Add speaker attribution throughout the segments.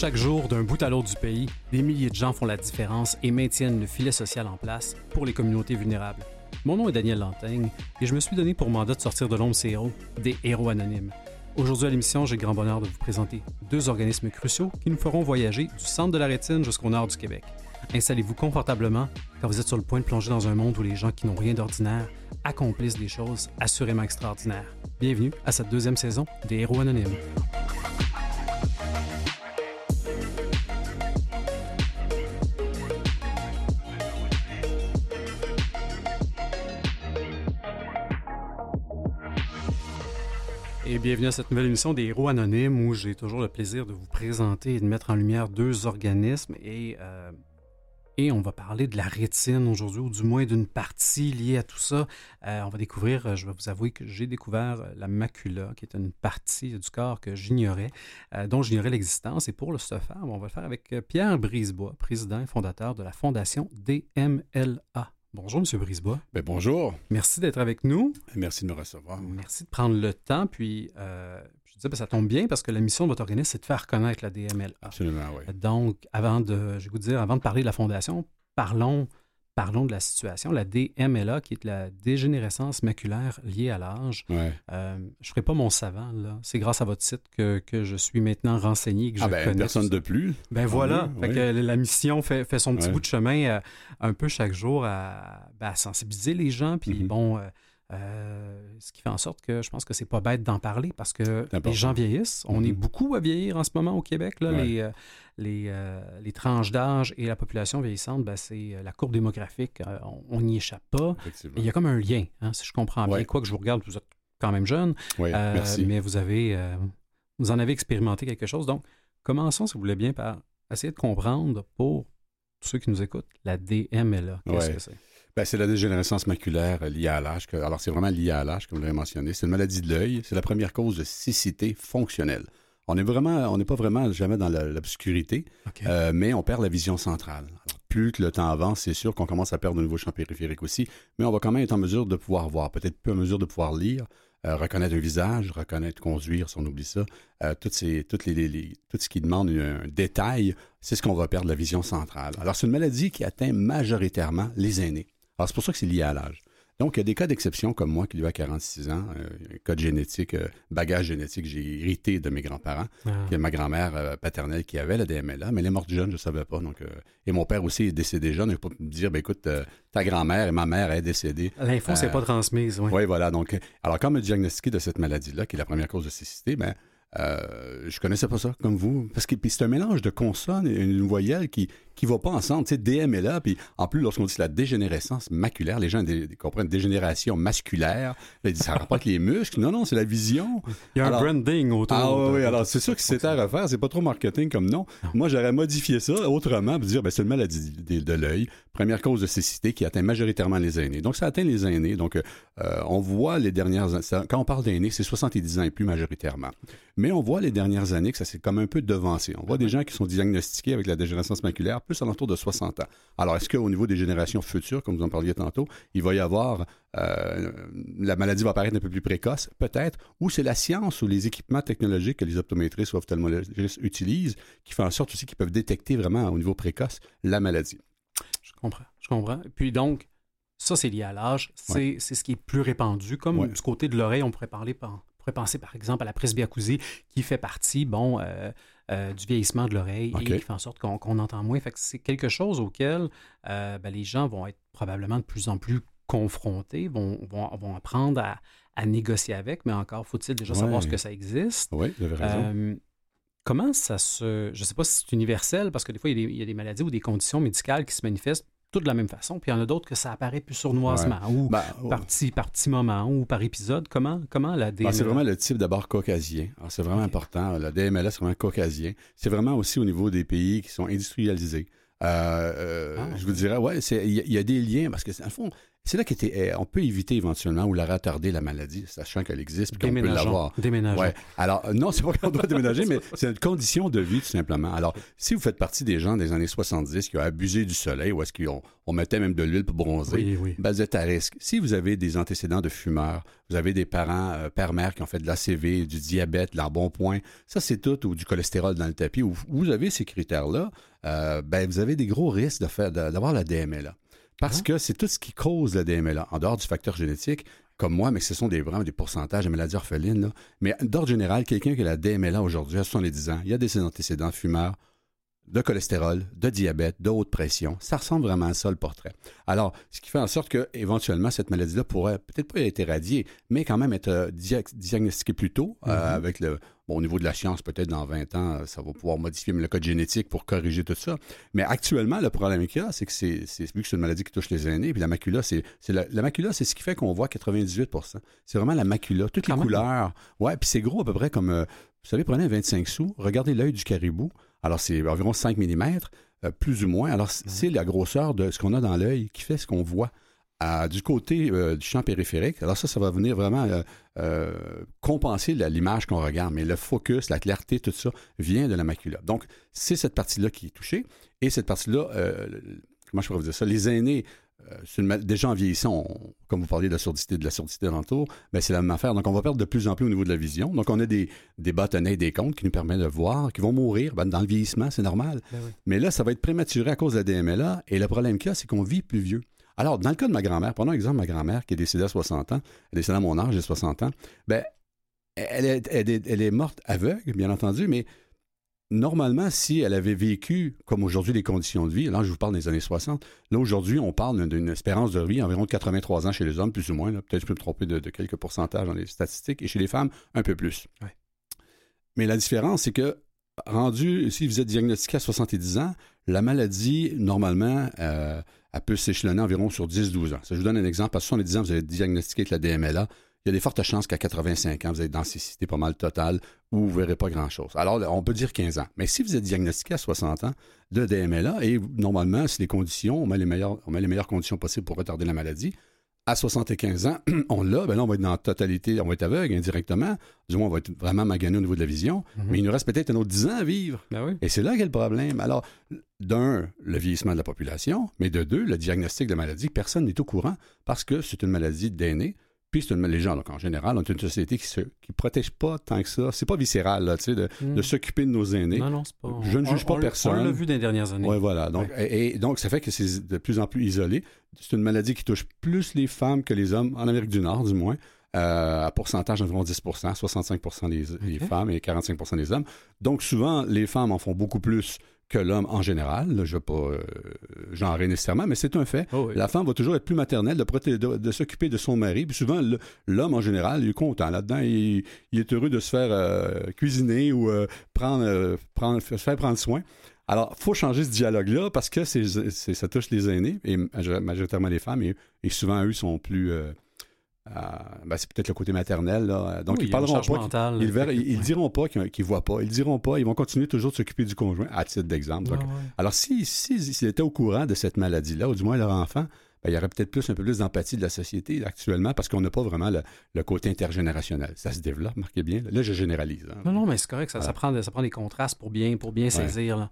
Speaker 1: Chaque jour, d'un bout à l'autre du pays, des milliers de gens font la différence et maintiennent le filet social en place pour les communautés vulnérables. Mon nom est Daniel Lantaigne et je me suis donné pour mandat de sortir de l'ombre ces héros, des héros anonymes. Aujourd'hui à l'émission, j'ai le grand bonheur de vous présenter deux organismes cruciaux qui nous feront voyager du centre de la rétine jusqu'au nord du Québec. Installez-vous confortablement car vous êtes sur le point de plonger dans un monde où les gens qui n'ont rien d'ordinaire accomplissent des choses assurément extraordinaires. Bienvenue à cette deuxième saison des Héros Anonymes. Et bienvenue à cette nouvelle émission des Héros Anonymes où j'ai toujours le plaisir de vous présenter et de mettre en lumière deux organismes et, euh, et on va parler de la rétine aujourd'hui ou du moins d'une partie liée à tout ça. Euh, on va découvrir, euh, je vais vous avouer que j'ai découvert la macula qui est une partie du corps que j'ignorais, dont j'ignorais l'existence et pour le ce faire, on va le faire avec Pierre Brisebois, président et fondateur de la fondation DMLA. Bonjour, M. Brisebois.
Speaker 2: Ben, bonjour.
Speaker 1: Merci d'être avec nous.
Speaker 2: Merci de me recevoir.
Speaker 1: Merci de prendre le temps. Puis, euh, je disais, ben, ça tombe bien parce que la mission de votre organisme, c'est de faire connaître la DMLA.
Speaker 2: Absolument, oui.
Speaker 1: Donc, avant de, je vais vous dire, avant de parler de la fondation, parlons parlons de la situation. La DMLA, qui est la dégénérescence maculaire liée à l'âge.
Speaker 2: Ouais.
Speaker 1: Euh, je ne ferai pas mon savant, là. C'est grâce à votre site que, que je suis maintenant renseigné, que
Speaker 2: ah
Speaker 1: je
Speaker 2: ben,
Speaker 1: connais.
Speaker 2: personne de plus.
Speaker 1: Ben voilà.
Speaker 2: Oui,
Speaker 1: Fait
Speaker 2: oui.
Speaker 1: que la mission fait, fait son petit
Speaker 2: Ouais.
Speaker 1: bout de chemin euh, un peu chaque jour à, ben, à sensibiliser les gens. Puis
Speaker 2: Mhm.
Speaker 1: bon, euh, euh, ce qui fait en sorte que je pense que c'est pas bête d'en parler parce que les gens vieillissent. On est
Speaker 2: Mhm.
Speaker 1: beaucoup à vieillir en ce moment au Québec. Là,
Speaker 2: Ouais.
Speaker 1: les, euh, les, euh, les tranches d'âge et la population vieillissante, ben, c'est la courbe démographique. on n'y échappe pas. Il y a comme un lien, hein, si je comprends bien.
Speaker 2: Ouais.
Speaker 1: Quoi que je vous regarde, vous êtes quand même jeune. Euh,
Speaker 2: merci.
Speaker 1: Mais vous avez, vous en avez expérimenté quelque chose. Donc, commençons, si vous voulez bien, par essayer de comprendre pour tous ceux qui nous écoutent, la DMLA. Qu'est-ce que c'est?
Speaker 2: Ben, c'est la dégénérescence maculaire liée à l'âge. Alors, c'est vraiment lié à l'âge, comme vous l'avez mentionné. C'est une maladie de l'œil. C'est la première cause de cécité fonctionnelle. On est vraiment, on n'est pas vraiment jamais dans l'obscurité, euh, mais on perd la vision centrale. Alors, plus que le temps avance, c'est sûr qu'on commence à perdre de nouveaux champs périphériques aussi, mais on va quand même être en mesure de pouvoir voir, peut-être plus en mesure de pouvoir lire, euh, reconnaître un visage, reconnaître, conduire, si on oublie ça. Euh, toutes ces, toutes les, les- les- tout ce qui demande un détail, c'est ce qu'on va perdre la vision centrale. Alors, c'est une maladie qui atteint majoritairement les aînés. Alors, c'est pour ça que c'est lié à l'âge. Donc, il y a des cas d'exception comme moi qui lui a 46 ans, euh, un cas de génétique, euh, bagage génétique, j'ai hérité de mes grands-parents.
Speaker 1: Ah.
Speaker 2: Il y a ma grand-mère euh, paternelle qui avait la DMLA, mais elle est morte jeune, je ne savais pas. Donc, et mon père aussi est décédé jeune. Pas me dire, ben, écoute, ta grand-mère et ma mère est décédée.
Speaker 1: L'info, c'est pas transmise. Oui.
Speaker 2: Oui, voilà. Donc, alors, quand on m'a diagnostiqué de cette maladie-là, qui est la première cause de cécité, ben, euh, je connaissais pas ça comme vous. Parce que c'est un mélange de consonnes et une voyelle qui qui va pas ensemble. Tu sais, DMLA, puis en plus, lorsqu'on dit la dégénérescence maculaire, les gens dé- comprennent dégénération masculaire. Ils disent, ça rapporte les muscles. Non, non, c'est la vision.
Speaker 1: Il y a un branding autour.
Speaker 2: Ah oui,
Speaker 1: de-
Speaker 2: oui,
Speaker 1: de-
Speaker 2: alors c'est sûr que c'était à refaire, c'est pas trop marketing comme nom. Moi, j'aurais modifié ça autrement, pour dire, ben, c'est une maladie de, de l'œil, première cause de cécité qui atteint majoritairement les aînés. Donc, ça atteint les aînés. Donc, euh, on voit les dernières... Quand on parle d'aînés, c'est 70 ans et plus majoritairement. Mais on voit les dernières années que ça s'est comme un peu devancé. On voit des gens qui sont diagnostiqués avec la dégénérescence maculaire plus alentour de 60 ans. Alors, est-ce qu'au niveau des générations futures, comme vous en parliez tantôt, il va y avoir... euh, la maladie va apparaître un peu plus précoce, peut-être, ou c'est la science ou les équipements technologiques que les optométristes ou ophtalmologistes utilisent qui font en sorte aussi qu'ils peuvent détecter vraiment au niveau précoce la maladie.
Speaker 1: Je comprends. Je comprends. Puis donc, ça, c'est lié à l'âge. C'est ce qui est plus répandu. Comme
Speaker 2: Ouais.
Speaker 1: du côté de l'oreille, on pourrait parler par- pourrait penser par exemple à la presbyacousie qui fait partie, bon, euh, euh, du vieillissement de l'oreille et qui fait en sorte qu'on entend moins. Fait que c'est quelque chose auquel euh, ben, les gens vont être probablement de plus en plus confrontés, vont, vont, vont apprendre à, à négocier avec, mais encore faut-il déjà
Speaker 2: Ouais.
Speaker 1: savoir ce que ça existe.
Speaker 2: Oui, vous avez raison.
Speaker 1: Comment ça se... Je ne sais pas si c'est universel, parce que des fois, il y, a des, il y a des maladies ou des conditions médicales qui se manifestent toutes de la même façon, puis il y en a d'autres que ça apparaît plus sournoisement, ou
Speaker 2: Ben, oh,
Speaker 1: par, petit, par petit moment, ou par épisode. Comment, comment la
Speaker 2: ben, c'est
Speaker 1: DMLA?
Speaker 2: vraiment le type d'abord caucasien. C'est vraiment important. La DMLA, c'est vraiment caucasien. C'est vraiment aussi au niveau des pays qui sont industrialisés. Euh, euh,
Speaker 1: Ah,
Speaker 2: Je vous dirais, ouais, il y, a- il y a des liens parce que, le fond, C'est là qu'on peut éviter éventuellement ou la retarder la maladie, sachant qu'elle existe qu'on peut l'avoir.
Speaker 1: Déménageons. Ouais.
Speaker 2: Alors, non, c'est pas qu'on doit déménager, mais c'est une condition de vie, tout simplement. Alors, si vous faites partie des gens des années 70 qui ont abusé du soleil ou est-ce qu'on on mettait même de l'huile pour bronzer, ben, vous êtes à risque. Si vous avez des antécédents de fumeurs, vous avez des parents, euh, père-mère qui ont fait de l'ACV, du diabète, de l'embonpoint, ça c'est tout, ou du cholestérol dans le tapis, ou vous avez ces critères-là, euh, ben, vous avez des gros risques d'avoir la DMLA. Parce ah. que c'est tout ce qui cause la DMLA, en dehors du facteur génétique, comme moi, mais ce sont des, vraiment des pourcentages de maladies orphelines. Mais d'ordre général, quelqu'un qui a la DMLA aujourd'hui à 70 ans, il y a des antécédents fumeurs, de cholestérol, de diabète, de haute pression. Ça ressemble vraiment à ça, le portrait. Alors, ce qui fait en sorte que éventuellement cette maladie-là pourrait peut-être pas être éradiée, mais quand même être euh, diagnostiquée plus tôt, euh, mm-hmm. avec le, Bon, au niveau de la science, peut-être dans 20 ans, ça va pouvoir modifier le code génétique pour corriger tout ça. Mais actuellement, le problème qu'il y a, c'est que c'est, vu que c'est une maladie qui touche les aînés, puis la macula, c'est, la, macula, c'est ce qui fait qu'on voit 98% C'est vraiment la macula, toutes les couleurs. Ouais, puis c'est gros à peu près comme, euh, vous savez, prenez un 25 sous, regardez l'œil du caribou. Alors, c'est environ 5 mm, euh, plus ou moins. Alors, c'est la grosseur de ce qu'on a dans l'œil qui fait ce qu'on voit du côté euh, du champ périphérique. Alors ça, ça va venir vraiment euh, euh, compenser l'image qu'on regarde, mais le focus, la clarté, tout ça vient de la macula. Donc, c'est cette partie-là qui est touchée. Et cette partie-là, comment je pourrais vous dire ça, les aînés, déjà en vieillissant, comme vous parliez de la surdité, de la surdité alentour, ben c'est la même affaire. Donc, on va perdre de plus en plus au niveau de la vision. Donc, on a des, des bâtonnets, des comptes qui nous permettent de voir, qui vont mourir. Ben, dans le vieillissement, c'est normal. Ben mais là, ça va être prématuré à cause de la DMLA. Et le problème qu'il y a, c'est qu'on vit plus vieux. Alors, dans le cas de ma grand-mère, prenons l'exemple de ma grand-mère qui est décédée à 60 ans, elle est décédée à mon âge, j'ai 60 ans, ben, elle est, elle, est, morte aveugle, bien entendu, mais normalement, si elle avait vécu, comme aujourd'hui, les conditions de vie, là, je vous parle des années 60, là, aujourd'hui, on parle d'une espérance de vie environ de 83 ans chez les hommes, plus ou moins. Peut-être je peux me tromper de, quelques pourcentages dans les statistiques, et chez les femmes, un peu plus. Mais la différence, c'est que, rendu, si vous êtes diagnostiqué à 70 ans, la maladie, normalement, euh, elle peut s'échelonner environ sur 10-12 ans. Je vous donne un exemple. À 70 ans, vous avez diagnostiqué avec la DMLA. Il y a des fortes chances qu'à 85 ans, vous êtes dans cécité pas mal totale ou vous ne verrez pas grand-chose. Alors, on peut dire 15 ans. Mais si vous êtes diagnostiqué à 60 ans de DMLA, et normalement, si les conditions, on met les meilleures conditions possibles pour retarder la maladie, à 75 ans, on l'a, ben là, on va être dans la totalité, on va être aveugle indirectement. Du moins, on va être vraiment magané au niveau de la vision. Mhm. Mais il nous reste peut-être un autre 10 ans à vivre.
Speaker 1: Ben
Speaker 2: Et c'est là qu'est le problème. Alors, d'un, le vieillissement de la population, mais de deux, le diagnostic de maladie. Personne n'est au courant parce que c'est une maladie d'aînés. Puis c'est une, les gens, donc en général, ont une société qui ne qui protège pas tant que ça. C'est pas viscéral, là, de, hmm. de s'occuper de nos aînés.
Speaker 1: Non, non, c'est pas.
Speaker 2: Je ne juge pas personne.
Speaker 1: On l'a vu dans les dernières années.
Speaker 2: Oui, voilà. Donc, Et, donc, ça fait que c'est de plus en plus isolé. C'est une maladie qui touche plus les femmes que les hommes, en Amérique du Nord, du moins. Euh, à pourcentage d'environ 10% 65% des, femmes et 45% des hommes. Donc, souvent, les femmes en font beaucoup plus que l'homme en général. je ne vais pas euh, genrer nécessairement, mais c'est un fait. Oh la femme va toujours être plus maternelle, de, de, s'occuper de son mari. Puis souvent, l'homme en général, il est content là-dedans. Il, est heureux de se faire euh, cuisiner ou euh, prendre, prendre, se faire prendre soin. Alors, il faut changer ce dialogue-là parce que c'est, ça touche les aînés, et majoritairement les femmes, et, et souvent, eux sont plus euh, ben, c'est peut-être le côté maternel. Là. Donc, ils parleront pas. ils, ils, diront pas qu'ils ne voient pas. Ils diront pas. Ils vont continuer toujours de s'occuper du conjoint, à titre d'exemple. Alors, s'ils si, si, étaient au courant de cette maladie-là, ou du moins leur enfant, ben, il y aurait peut-être plus un peu plus d'empathie de la société actuellement parce qu'on n'a pas vraiment le, côté intergénérationnel. Ça se développe, marquez bien. Là, je généralise. Hein.
Speaker 1: Non, non, mais c'est correct. Ça, prend, ça prend des contrastes pour bien, pour bien saisir.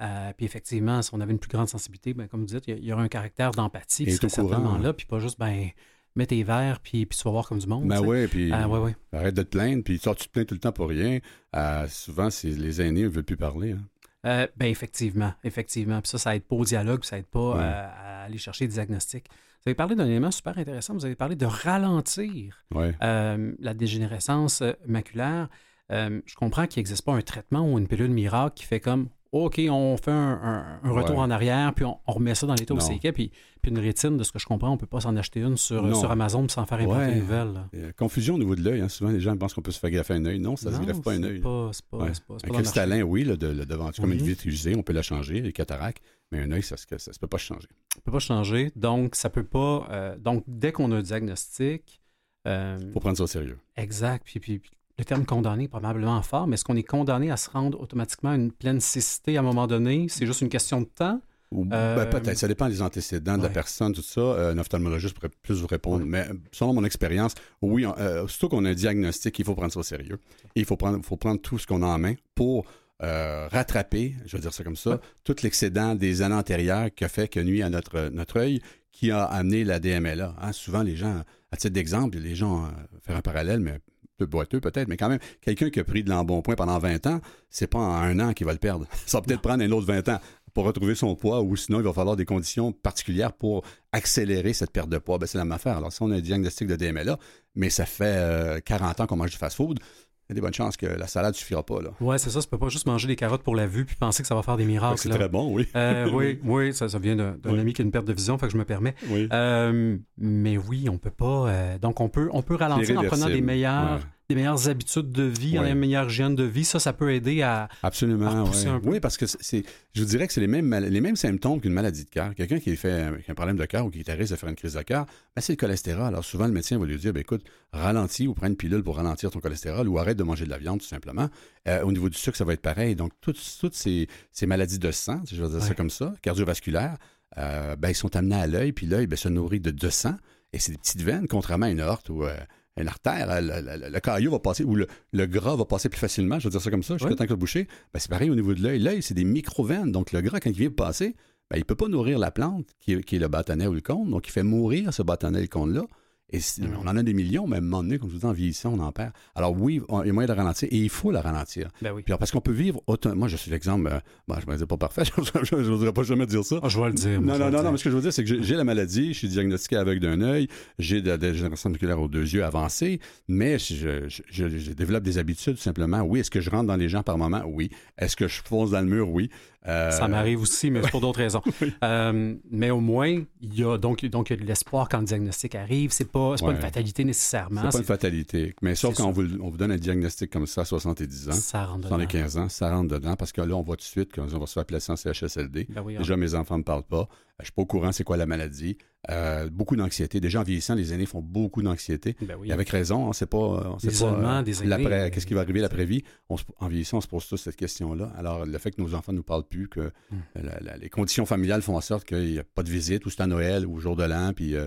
Speaker 1: Euh, puis effectivement, si on avait une plus grande sensibilité, ben, comme vous dites, il y, aurait un caractère d'empathie qui serait certainement là, puis pas juste, ben, mets tes verres, puis, puis tu vas voir comme du monde.
Speaker 2: Ben oui, puis
Speaker 1: ah,
Speaker 2: arrête de te plaindre, puis tu te plains tout le temps pour rien. Euh, souvent, c'est, les aînés ne veulent plus parler. Hein.
Speaker 1: Euh, ben effectivement, effectivement. Puis ça, ça aide pas au dialogue, ça aide pas euh, à, aller chercher des diagnostics. Vous avez parlé d'un élément super intéressant, vous avez parlé de ralentir la dégénérescence maculaire. je comprends qu'il n'existe pas un traitement ou une pilule miracle qui fait comme OK, on fait un, retour en arrière, puis on, remet ça dans l'état où c'est puis, puis une rétine, de ce que je comprends, on ne peut pas s'en acheter une sur, sur Amazon sans faire implanter une nouvelle.
Speaker 2: confusion au niveau de l'œil. Hein. Souvent, les gens pensent qu'on peut se faire greffer un œil. Non, ça ne se greffe pas un œil.
Speaker 1: C'est pas, pas, pas,
Speaker 2: un cristallin, oui, le, devant, comme une vitre usée, on peut la changer, les cataractes, mais un œil, ça ne se peut pas changer.
Speaker 1: Ça ne peut pas changer. Donc, ça peut pas. Euh, donc, dès qu'on a un diagnostic.
Speaker 2: Il euh, faut prendre ça au sérieux.
Speaker 1: Exact. Puis, puis, le terme condamné est probablement fort, mais est-ce qu'on est condamné à se rendre automatiquement à une pleine cécité à un moment donné? C'est juste une question de temps?
Speaker 2: Euh, ben, peut-être, ça dépend des antécédents de la personne, tout ça. un ophtalmologiste pourrait plus vous répondre. Mais selon mon expérience, oui, surtout qu'on a un diagnostic, il faut prendre ça au sérieux. il faut prendre, faut prendre tout ce qu'on a en main pour rattraper, je vais dire ça comme ça, tout l'excédent des années antérieures qui a fait que nuit à notre, notre œil, qui a amené la DMLA. Hein. Souvent, les gens, à titre d'exemple, les gens, faire un parallèle, mais peu boiteux peut-être, mais quand même, quelqu'un qui a pris de l'embonpoint pendant 20 ans, c'est pas en un an qu'il va le perdre. Ça va peut-être prendre un autre 20 ans pour retrouver son poids ou sinon il va falloir des conditions particulières pour accélérer cette perte de poids. Ben, c'est la même affaire. Alors, si on a un diagnostic de DMLA, mais ça fait 40 euh, ans qu'on mange du fast-food, il y a des bonnes chances que la salade ne suffira pas. Là.
Speaker 1: Ouais, c'est ça. Tu peux pas juste manger des carottes pour la vue puis penser que ça va faire des miracles.
Speaker 2: C'est très bon, oui.
Speaker 1: Euh, oui, oui, ça, vient d'un ami qui a une perte de vision, fait que je me permets.
Speaker 2: Oui.
Speaker 1: Euh, mais oui, on peut pas. donc, on peut, on peut ralentir en prenant des meilleurs des meilleures habitudes de vie, une meilleure hygiène de vie, ça, ça peut aider à.
Speaker 2: Absolument, Oui, parce que c'est, je vous dirais que c'est les mêmes, les mêmes symptômes qu'une maladie de cœur. Quelqu'un qui, fait, a un problème de cœur ou qui est à risque de faire une crise de cœur, ben, c'est le cholestérol. Alors souvent, le médecin va lui dire ben, écoute, ralentis ou prends une pilule pour ralentir ton cholestérol ou arrête de manger de la viande, tout simplement. Euh, au niveau du sucre, ça va être pareil. Donc, toutes, toutes ces, maladies de sang, je vais dire ça comme ça, cardiovasculaires, euh, ben, ils sont amenés à l'œil, puis l'œil ben, se nourrit de, de sang. Et c'est des petites veines, contrairement à une aorte ou euh, l'artère, le, caillou va passer, ou le, gras va passer plus facilement, je vais dire ça comme ça, jusqu'à temps que le boucher. Ben, c'est pareil au niveau de l'œil. L'œil, c'est des micro-veines. Donc, le gras, quand il vient passer, ben, il ne peut pas nourrir la plante, qui est, qui est le bâtonnet ou le cône. Donc, il fait mourir ce bâtonnet ou le cône-là. Et on en a des millions, mais à un moment donné, comme je vous dis, en vieillissant, on en perd. Alors oui, il y a moyen de ralentir et il faut la ralentir.
Speaker 1: Ben oui.
Speaker 2: Puis parce qu'on peut vivre autant. Moi, je suis l'exemple. Euh, bon, je ne me dis pas parfait, je ne voudrais pas jamais dire ça.
Speaker 1: Ah, je vais le dire.
Speaker 2: non,
Speaker 1: non,
Speaker 2: non, non, mais ce que je veux dire, c'est que j'ai la maladie, je suis diagnostiqué avec d'un œil, j'ai de la dégénérescence musculaire aux deux yeux avancée, mais je, je, développe des habitudes tout simplement. Oui, est-ce que je rentre dans les gens par moment? Oui. Est-ce que je fonce dans le mur? Oui.
Speaker 1: Euh, ça m'arrive aussi, mais c'est pour d'autres raisons. Euh, mais au moins, il y a donc, donc il y a de l'espoir quand le diagnostic arrive. C'est pas, pas une fatalité nécessairement.
Speaker 2: C'est pas une fatalité. Mais sauf quand on vous, on vous, donne un diagnostic comme ça à 70 ans,
Speaker 1: ça rentre dedans.
Speaker 2: 15 ans, ça rentre dedans parce que là, on voit tout de suite qu'on va se faire placer en CHSLD. Ben Déjà, mes enfants ne parlent pas. Je suis pas au courant c'est quoi la maladie. Euh, beaucoup d'anxiété. Déjà en vieillissant, les aînés font beaucoup d'anxiété.
Speaker 1: Ben
Speaker 2: Et avec raison, on sait pas, on sait pas euh, qu'est-ce qui va arriver l'après-vie? en vieillissant, on se pose tous cette question-là. Alors le fait que nos enfants ne nous parlent plus, que hmm. les conditions familiales font en sorte qu'il n'y a pas de visite, ou c'est à Noël ou au jour de l'an, puis euh,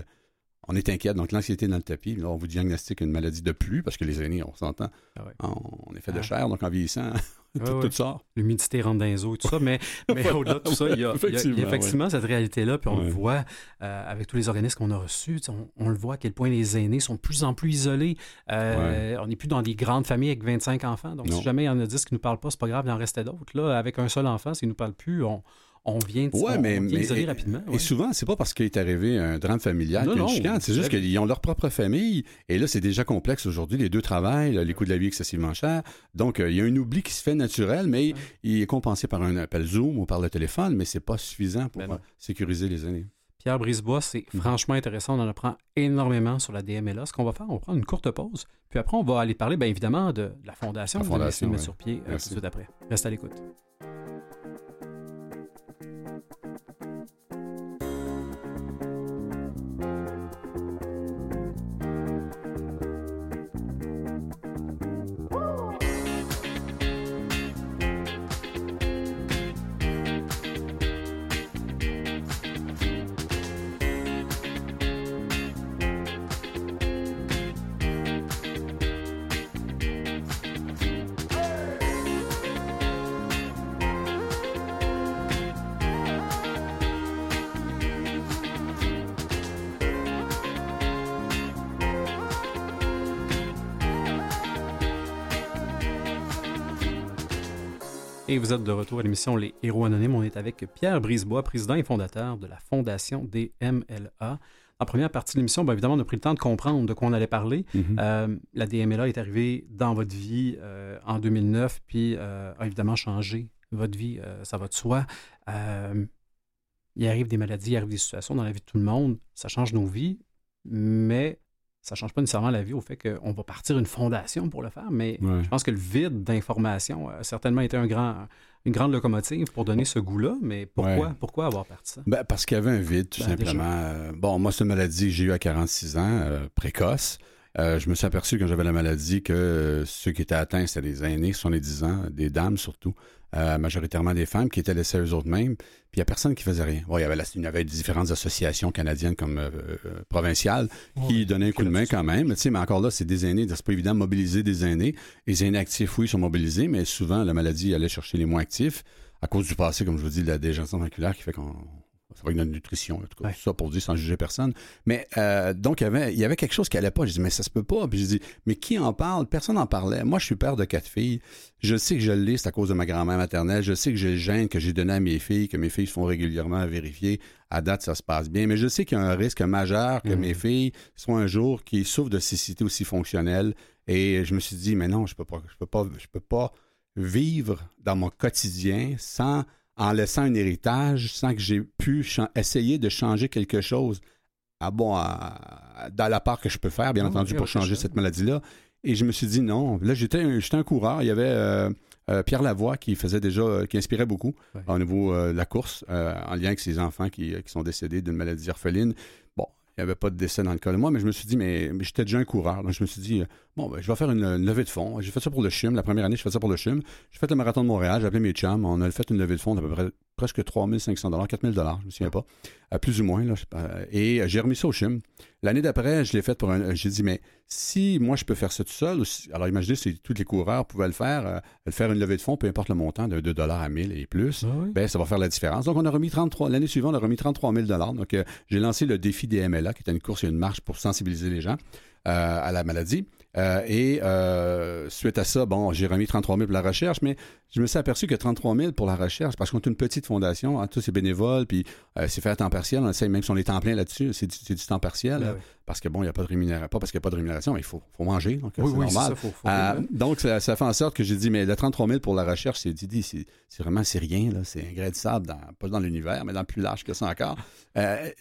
Speaker 2: on est inquiète. Donc, l'anxiété dans le tapis. Là, on vous diagnostique une maladie de pluie parce que les aînés, on s'entend, ah on est fait de ah. chair. Donc, en vieillissant, tout, sort.
Speaker 1: L'humidité rentre dans les os et tout ça. Mais, mais au-delà de tout ça, il y a, effectivement, cette réalité-là. Puis on le voit euh, avec tous les organismes qu'on a reçus. On, le voit à quel point les aînés sont de plus en plus isolés. Euh, on n'est plus dans des grandes familles avec 25 enfants. Donc, si jamais il y en a 10 qui ne nous parlent pas, c'est pas grave, il en restait d'autres. Là, avec un seul enfant, s'ils ne nous parlent plus, on on vient, de, ouais, mais, isoler rapidement.
Speaker 2: Et souvent, c'est pas parce qu'il est arrivé un drame familial qu'il y a une C'est juste qu'ils ont leur propre famille. Et là, c'est déjà complexe aujourd'hui. Les deux travaillent, les coûts de la vie excessivement chers. Donc, euh, il y a un oubli qui se fait naturel, mais il est compensé par un appel Zoom ou par le téléphone, mais c'est pas suffisant pour ben sécuriser les années.
Speaker 1: Pierre Brisebois, c'est mm. franchement intéressant. On en apprend énormément sur la DMLA. Ce qu'on va faire, on va prendre une courte pause. Puis après, on va aller parler, bien évidemment, de la fondation. La
Speaker 2: fondation,
Speaker 1: mettre sur pied euh, tout de après. Reste à l'écoute. Et vous êtes de retour à l'émission Les Héros Anonymes. On est avec Pierre Brisebois, président et fondateur de la Fondation des MLA. En première partie de l'émission, bien évidemment, on a pris le temps de comprendre de quoi on allait parler.
Speaker 2: Mm-hmm.
Speaker 1: Euh, la DMLA est arrivée dans votre vie euh, en 2009, puis euh, a évidemment changé votre vie, ça va de soi. il arrive des maladies, il arrive des situations dans la vie de tout le monde, ça change nos vies, mais ça ne change pas nécessairement la vie au fait qu'on va partir une fondation pour le faire, mais je pense que le vide d'information a certainement été un grand, une grande locomotive pour donner ce goût-là. Mais pourquoi, pourquoi avoir parti ça?
Speaker 2: Ben, parce qu'il y avait un vide, tout ben, simplement. Euh, bon, moi, c'est une maladie que j'ai eue à 46 ans, euh, précoce. Je me suis aperçu quand j'avais la maladie que ceux qui étaient atteints, c'était des aînés, 70 ans, des dames surtout. Euh, majoritairement des femmes qui étaient laissées eux-mêmes, puis il n'y a personne qui faisait rien. il, y avait il y avait différentes associations canadiennes comme euh, euh, provinciales qui donnaient un coup de main quand même, mais, mais encore là, c'est des aînés, c'est pas évident de mobiliser des aînés. Les aînés actifs, oui, sont mobilisés, mais souvent, la maladie allait chercher les moins actifs à cause du passé, comme je vous dis, de la dégénérescence maculaire qui fait qu'on ça va une nutrition, en tout cas, ça pour dire sans juger personne. Mais euh, donc, il y, avait, il y avait quelque chose qui allait pas. Je dis, mais ça se peut pas. Puis je dis, mais qui en parle? Personne n'en parlait. Moi, je suis père de quatre filles. Je sais que je l'ai, c'est à cause de ma grand-mère maternelle. Je sais que j'ai le gène que j'ai donné à mes filles, que mes filles se font régulièrement vérifier. À date, ça se passe bien. Mais je sais qu'il y a un risque majeur que mes mhm. filles soient un jour qui souffrent de cécité aussi fonctionnelle. Et je me suis dit, mais non, je peux pas, je peux pas, je peux pas vivre dans mon quotidien sans en laissant un héritage sans que j'ai pu essayer de changer quelque chose à, bon, dans la part que je peux faire, bien entendu, pour changer cette maladie-là. Et je me suis dit non. Là, j'étais un, un coureur. Il y avait euh, euh, Pierre Lavoie qui faisait déjà, qui inspirait beaucoup au niveau euh, de la course, en lien avec ses enfants qui, qui sont décédés d'une maladie orpheline. Il n'y avait pas de décès dans le cas de moi, mais je me suis dit, mais, j'étais déjà un coureur. Donc, je me suis dit, euh, bon, ben, je vais faire une, levée de fonds. J'ai fait ça pour le CHUM. La première année, je fais ça pour le CHUM. J'ai fait le marathon de Montréal, j'ai appelé mes chums. On a fait une levée de fonds d'à peu près presque 3500 dollars, 4000 dollars, je me souviens pas, euh, plus ou moins. Là, et euh, j'ai remis ça au CHUM. L'année d'après, je l'ai fait pour un. J'ai dit, mais si moi je peux faire ça tout seul, alors imaginez si tous les coureurs pouvaient le faire, euh, faire une levée de fonds, peu importe le montant, de 2 dollars à 1000 et plus, ah ben, ça va faire la différence. Donc on a remis 33, l'année suivante, on a remis 33 000 dollars. Donc j'ai lancé le défi des MLA, qui était une course et une marche pour sensibiliser les gens à la maladie. Euh, et euh, suite à ça, bon, j'ai remis 33 000 pour la recherche, mais je me suis aperçu que 33 000 pour la recherche, parce qu'on est une petite fondation, hein, tous ces bénévoles, puis euh, c'est fait à temps partiel, on essaie, même si on est en plein là-dessus, c'est du, du, temps partiel, ben parce que bon, il n'y a pas de rémunération, pas parce qu'il n'y a pas de rémunération, mais il faut, faut manger, donc c'est normal. Ça, donc ça, fait en sorte que j'ai dit, mais le 33 000 pour la recherche, c'est dit, c'est vraiment, c'est rien, là, c'est un grain de sable, dans, pas dans l'univers, mais dans plus large que ça encore.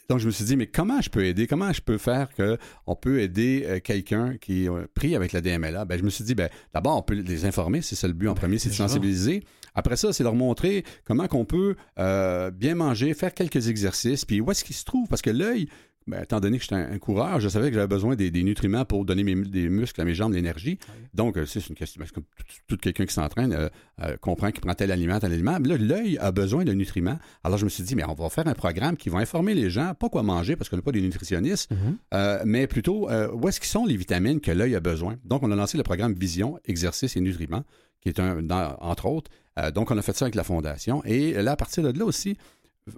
Speaker 2: donc je me suis dit, mais comment je peux aider, comment je peux faire que on peut aider quelqu'un qui est pris avec la DMLA? Ben, je me suis dit, ben, d'abord, on peut les informer, c'est ça le but en ben, premier, c'est de sensibiliser. Après ça, c'est leur montrer comment qu'on peut euh, bien manger, faire quelques exercices, puis où est-ce qu'ils se trouvent, parce que l'œil, ben, étant donné que j'étais un, coureur, je savais que j'avais besoin des, nutriments pour donner des muscles à mes jambes, l'énergie. Donc, euh, c'est une question. Parce que tout, quelqu'un qui s'entraîne euh, comprend qu'il prend tel aliment, tel aliment. Mais là, l'œil a besoin de nutriments. Alors, je me suis dit, mais on va faire un programme qui va informer les gens, pas quoi manger, parce qu'on n'est pas des nutritionnistes, mm-hmm. mais plutôt où est-ce qu'ils sont les vitamines que l'œil a besoin. Donc, on a lancé le programme Vision, Exercice et Nutriments, qui est un, entre autres, euh, donc, on a fait ça avec la fondation. Et là, à partir de là aussi,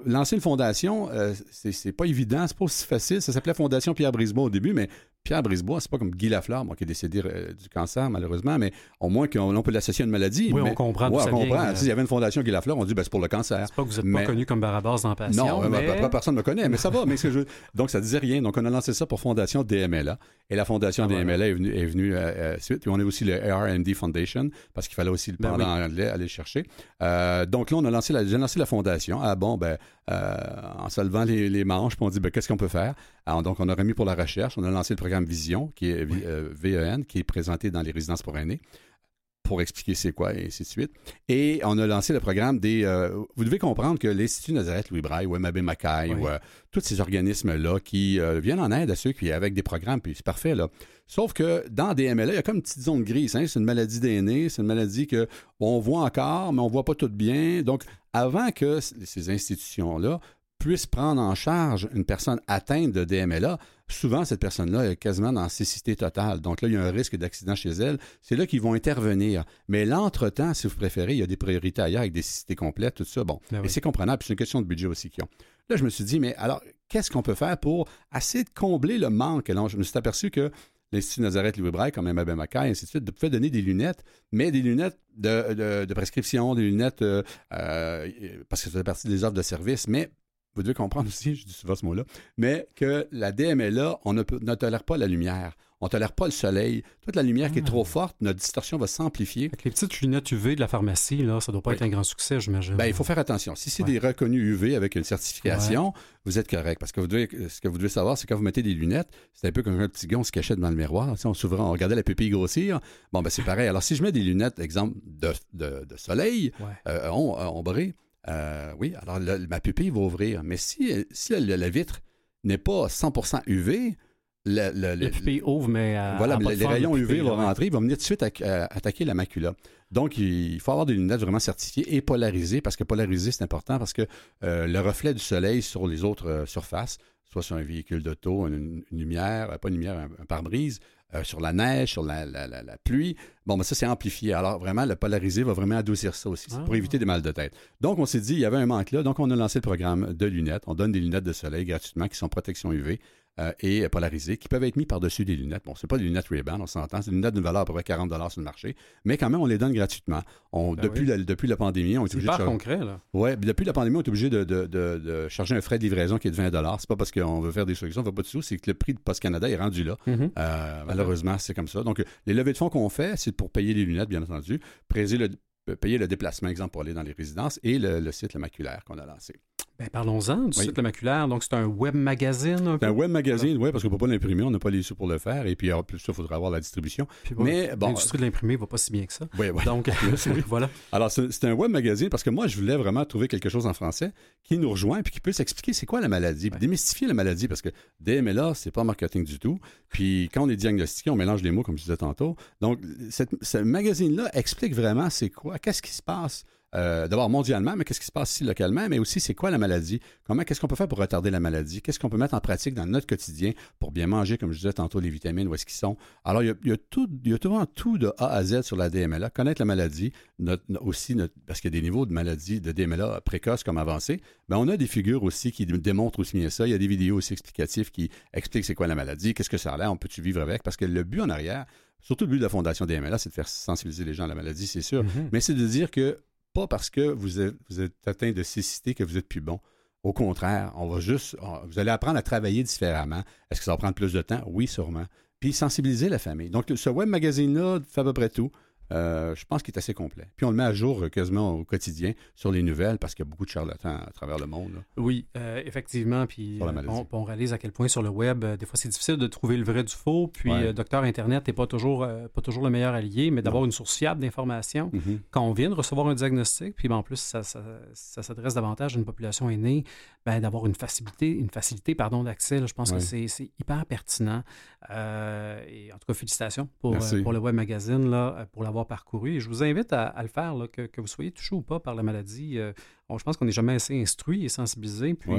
Speaker 2: lancer une fondation, euh, c'est pas évident, c'est pas aussi facile. Ça s'appelait Fondation Pierre Brisebois au début, mais Pierre Brisebois, c'est pas comme Guy Lafleur, moi, qui est décédé euh, du cancer, malheureusement, mais au moins qu'on peut l'associer à une maladie.
Speaker 1: Oui, on comprend. Oui, on comprend.
Speaker 2: S'il y avait une fondation Guy Lafleur, on dit ben, c'est pour le cancer.
Speaker 1: C'est pas que vous n'êtes pas connu comme Barabas dans Passion.
Speaker 2: Non, mais... pas, personne ne me connaît, mais ça va. mais je... Donc, ça disait rien. Donc, on a lancé ça pour Fondation DMLA. Et la Fondation ah, DMLA est venue, est venue euh, suite. Puis, on a aussi le AR&D Foundation, parce qu'il fallait aussi le ben parler en anglais, aller le chercher. donc là, on a lancé la, j'ai lancé la fondation. Ah bon, ben, euh, en se levant les, manches, puis on dit ben, qu'est-ce qu'on peut faire? donc, on a remis pour la recherche, on a lancé le programme Vision, qui est VEN, qui est présenté dans les résidences pour aînés pour expliquer c'est quoi et ainsi de suite. Et on a lancé le programme des... Euh, vous devez comprendre que l'Institut Nazareth Louis Braille ou MAB Mackay ou euh, tous ces organismes-là qui viennent en aide à ceux qui avec des programmes, puis c'est parfait là. Sauf que dans DMLA, il y a comme une petite zone grise. Hein? C'est une maladie d'aînés, c'est une maladie que on voit encore, mais on voit pas tout bien. Donc, avant que ces institutions-là puissent prendre en charge une personne atteinte de DMLA, souvent cette personne-là est quasiment dans cécité totale. Donc là, il y a un risque d'accident chez elle. C'est là qu'ils vont intervenir. Mais l'entretemps, si vous préférez, il y a des priorités ailleurs avec des cécités complètes, tout ça. Bon, ben et c'est comprenable. Puis c'est une question de budget aussi qu'ils ont. Là, je me suis dit, mais alors, qu'est-ce qu'on peut faire pour essayer de combler le manque? Alors, je me suis aperçu que l'Institut Nazareth Louis Braille, comme Mabé Mackay, ainsi de suite, pouvait donner des lunettes, mais des lunettes de, prescription, des lunettes, euh, euh, parce que ça fait partie des offres de service, mais vous devez comprendre aussi, je dis souvent ce mot-là, mais que la DMLA, on ne, ne tolère pas la lumière on ne tolère pas le soleil. Toute la lumière qui est trop ah. forte, notre distorsion va s'amplifier.
Speaker 1: les petites lunettes UV de la pharmacie, là, ça ne doit pas être un grand succès, j'imagine.
Speaker 2: Ben, il faut faire attention. Si c'est des reconnus UV avec une certification, vous êtes correct. Parce que vous devez, ce que vous devez savoir, c'est quand vous mettez des lunettes, c'est un peu comme un petit gars, on se cachait devant le miroir. on s'ouvrait, on regardait la pupille grossir. Bon, ben c'est pareil. Alors, si je mets des lunettes, exemple, de, soleil, euh, ombré, euh, oui, alors ma pupille va ouvrir. Mais si, si la, la vitre n'est pas 100% UV, le, le-
Speaker 1: Le pupille ouvre, mais à,
Speaker 2: voilà,
Speaker 1: à
Speaker 2: mais
Speaker 1: pas
Speaker 2: les,
Speaker 1: forme,
Speaker 2: rayons UV vont rentrer, ils vont venir tout de suite euh, attaquer la macula. Donc, il faut avoir des lunettes vraiment certifiées et polarisées, parce que polariser, c'est important, parce que euh, le reflet du soleil sur les autres euh, surfaces, soit sur un véhicule d'auto, une, une lumière, euh, pas une lumière, un, un pare-brise, euh, sur la neige, sur la, la- la- la pluie, bon, ben ça, c'est amplifié. Alors, vraiment, le polarisé va vraiment adoucir ça aussi, pour
Speaker 1: Ah.
Speaker 2: éviter des mal de tête. Donc, on s'est dit, il y avait un manque là, donc on a lancé le programme de lunettes. On donne des lunettes de soleil gratuitement qui sont protection UV euh, et polarisées, qui peuvent être mis par-dessus des lunettes. Bon, c'est pas des lunettes Ray-Ban, on s'entend, c'est des lunettes d'une valeur à peu près 40 sur le marché, mais quand même, on les donne gratuitement. On,
Speaker 1: Ben
Speaker 2: depuis,
Speaker 1: oui.
Speaker 2: la, depuis la pandémie, on est obligé de...
Speaker 1: hyper
Speaker 2: char-
Speaker 1: concret, là.
Speaker 2: Puis depuis la pandémie, on est obligé de, de- de- de charger un frais de livraison qui est de 20 C'est pas parce qu'on veut faire des solutions, on ne pas de sous, c'est que le prix de Post Canada est rendu là.
Speaker 1: Mhm.
Speaker 2: Euh, malheureusement, c'est comme ça. Donc, les levées de fonds qu'on fait, c'est pour payer les lunettes, bien entendu, le, payer le déplacement, exemple, pour aller dans les résidences, et le, le site Le Maculaire qu'on a lancé.
Speaker 1: Ben, parlons-en du
Speaker 2: Oui.
Speaker 1: site Le Maculaire. Donc, c'est un web magazine, un
Speaker 2: C'est un
Speaker 1: peu?
Speaker 2: web magazine, oui, parce qu'on ne peut pas l'imprimer, on n'a pas les sous pour le faire, et puis en plus, ça, il faudra avoir la distribution.
Speaker 1: Puis,
Speaker 2: Mais bon,
Speaker 1: L'industrie de l'imprimer va pas si bien que ça.
Speaker 2: oui, oui.
Speaker 1: Donc, voilà.
Speaker 2: Alors, c'est un web magazine parce que moi, je voulais vraiment trouver quelque chose en français qui nous rejoint puis qui puisse expliquer c'est quoi la maladie, puis démystifier la maladie parce que DMLA, c'est pas marketing du tout. Puis quand on est diagnostiqué, on mélange les mots comme je disais tantôt. Donc, cette- ce magazine-là explique vraiment c'est quoi, qu'est-ce qui se passe? Euh, D'abord mondialement, mais qu'est-ce qui se passe ici localement, mais aussi c'est quoi la maladie, comment, qu'est-ce qu'on peut faire pour retarder la maladie, qu'est-ce qu'on peut mettre en pratique dans notre quotidien pour bien manger, comme je disais tantôt, les vitamines, où est-ce qu'ils sont? Alors, il y a, il y a tout, il y a vraiment tout de A à Z sur la DMLA, connaître la maladie, notre- aussi, notre- parce qu'il y a des niveaux de maladie de DMLA précoces comme avancés, mais on a des figures aussi qui démontrent aussi bien ça. Il y a des vidéos aussi explicatives qui expliquent c'est quoi la maladie, qu'est-ce que ça a l'air, on peut-tu vivre avec, parce que le but en arrière, surtout le but de la Fondation DMLA, c'est de faire sensibiliser les gens à la maladie, c'est sûr,
Speaker 1: Mhm.
Speaker 2: mais c'est de dire que pas parce que vous êtes, atteint de cécité que vous êtes plus bon. Au contraire, on va juste, vous allez apprendre à travailler différemment. Est-ce que ça va prendre plus de temps? Oui, sûrement. Puis sensibiliser la famille. Donc, ce web magazine-là fait à peu près tout. Euh, je pense qu'il est assez complet. Puis on le met à jour euh, quasiment au quotidien sur les nouvelles parce qu'il y a beaucoup de charlatans à travers le monde. là.
Speaker 1: Oui, euh, effectivement. Puis on, on réalise à quel point sur le web, euh, des fois, c'est difficile de trouver le vrai du faux. Puis,
Speaker 2: Ouais.
Speaker 1: docteur Internet n'est pas toujours, pas toujours le meilleur allié, mais d'avoir une source fiable d'informations.
Speaker 2: Mhm.
Speaker 1: Quand on vient de recevoir un diagnostic, puis ben, en plus, ça, ça- ça s'adresse davantage à une population aînée, ben, d'avoir une facilité, une facilité pardon, d'accès, je pense
Speaker 2: Ouais.
Speaker 1: que c'est hyper pertinent. Et en tout cas, félicitations pour, pour le web magazine, là, pour l'avoir parcouru. Je vous invite à, le faire, que, vous soyez touché ou pas par la maladie. euh, on- je pense qu'on n'est jamais assez instruit et sensibilisé. Puis.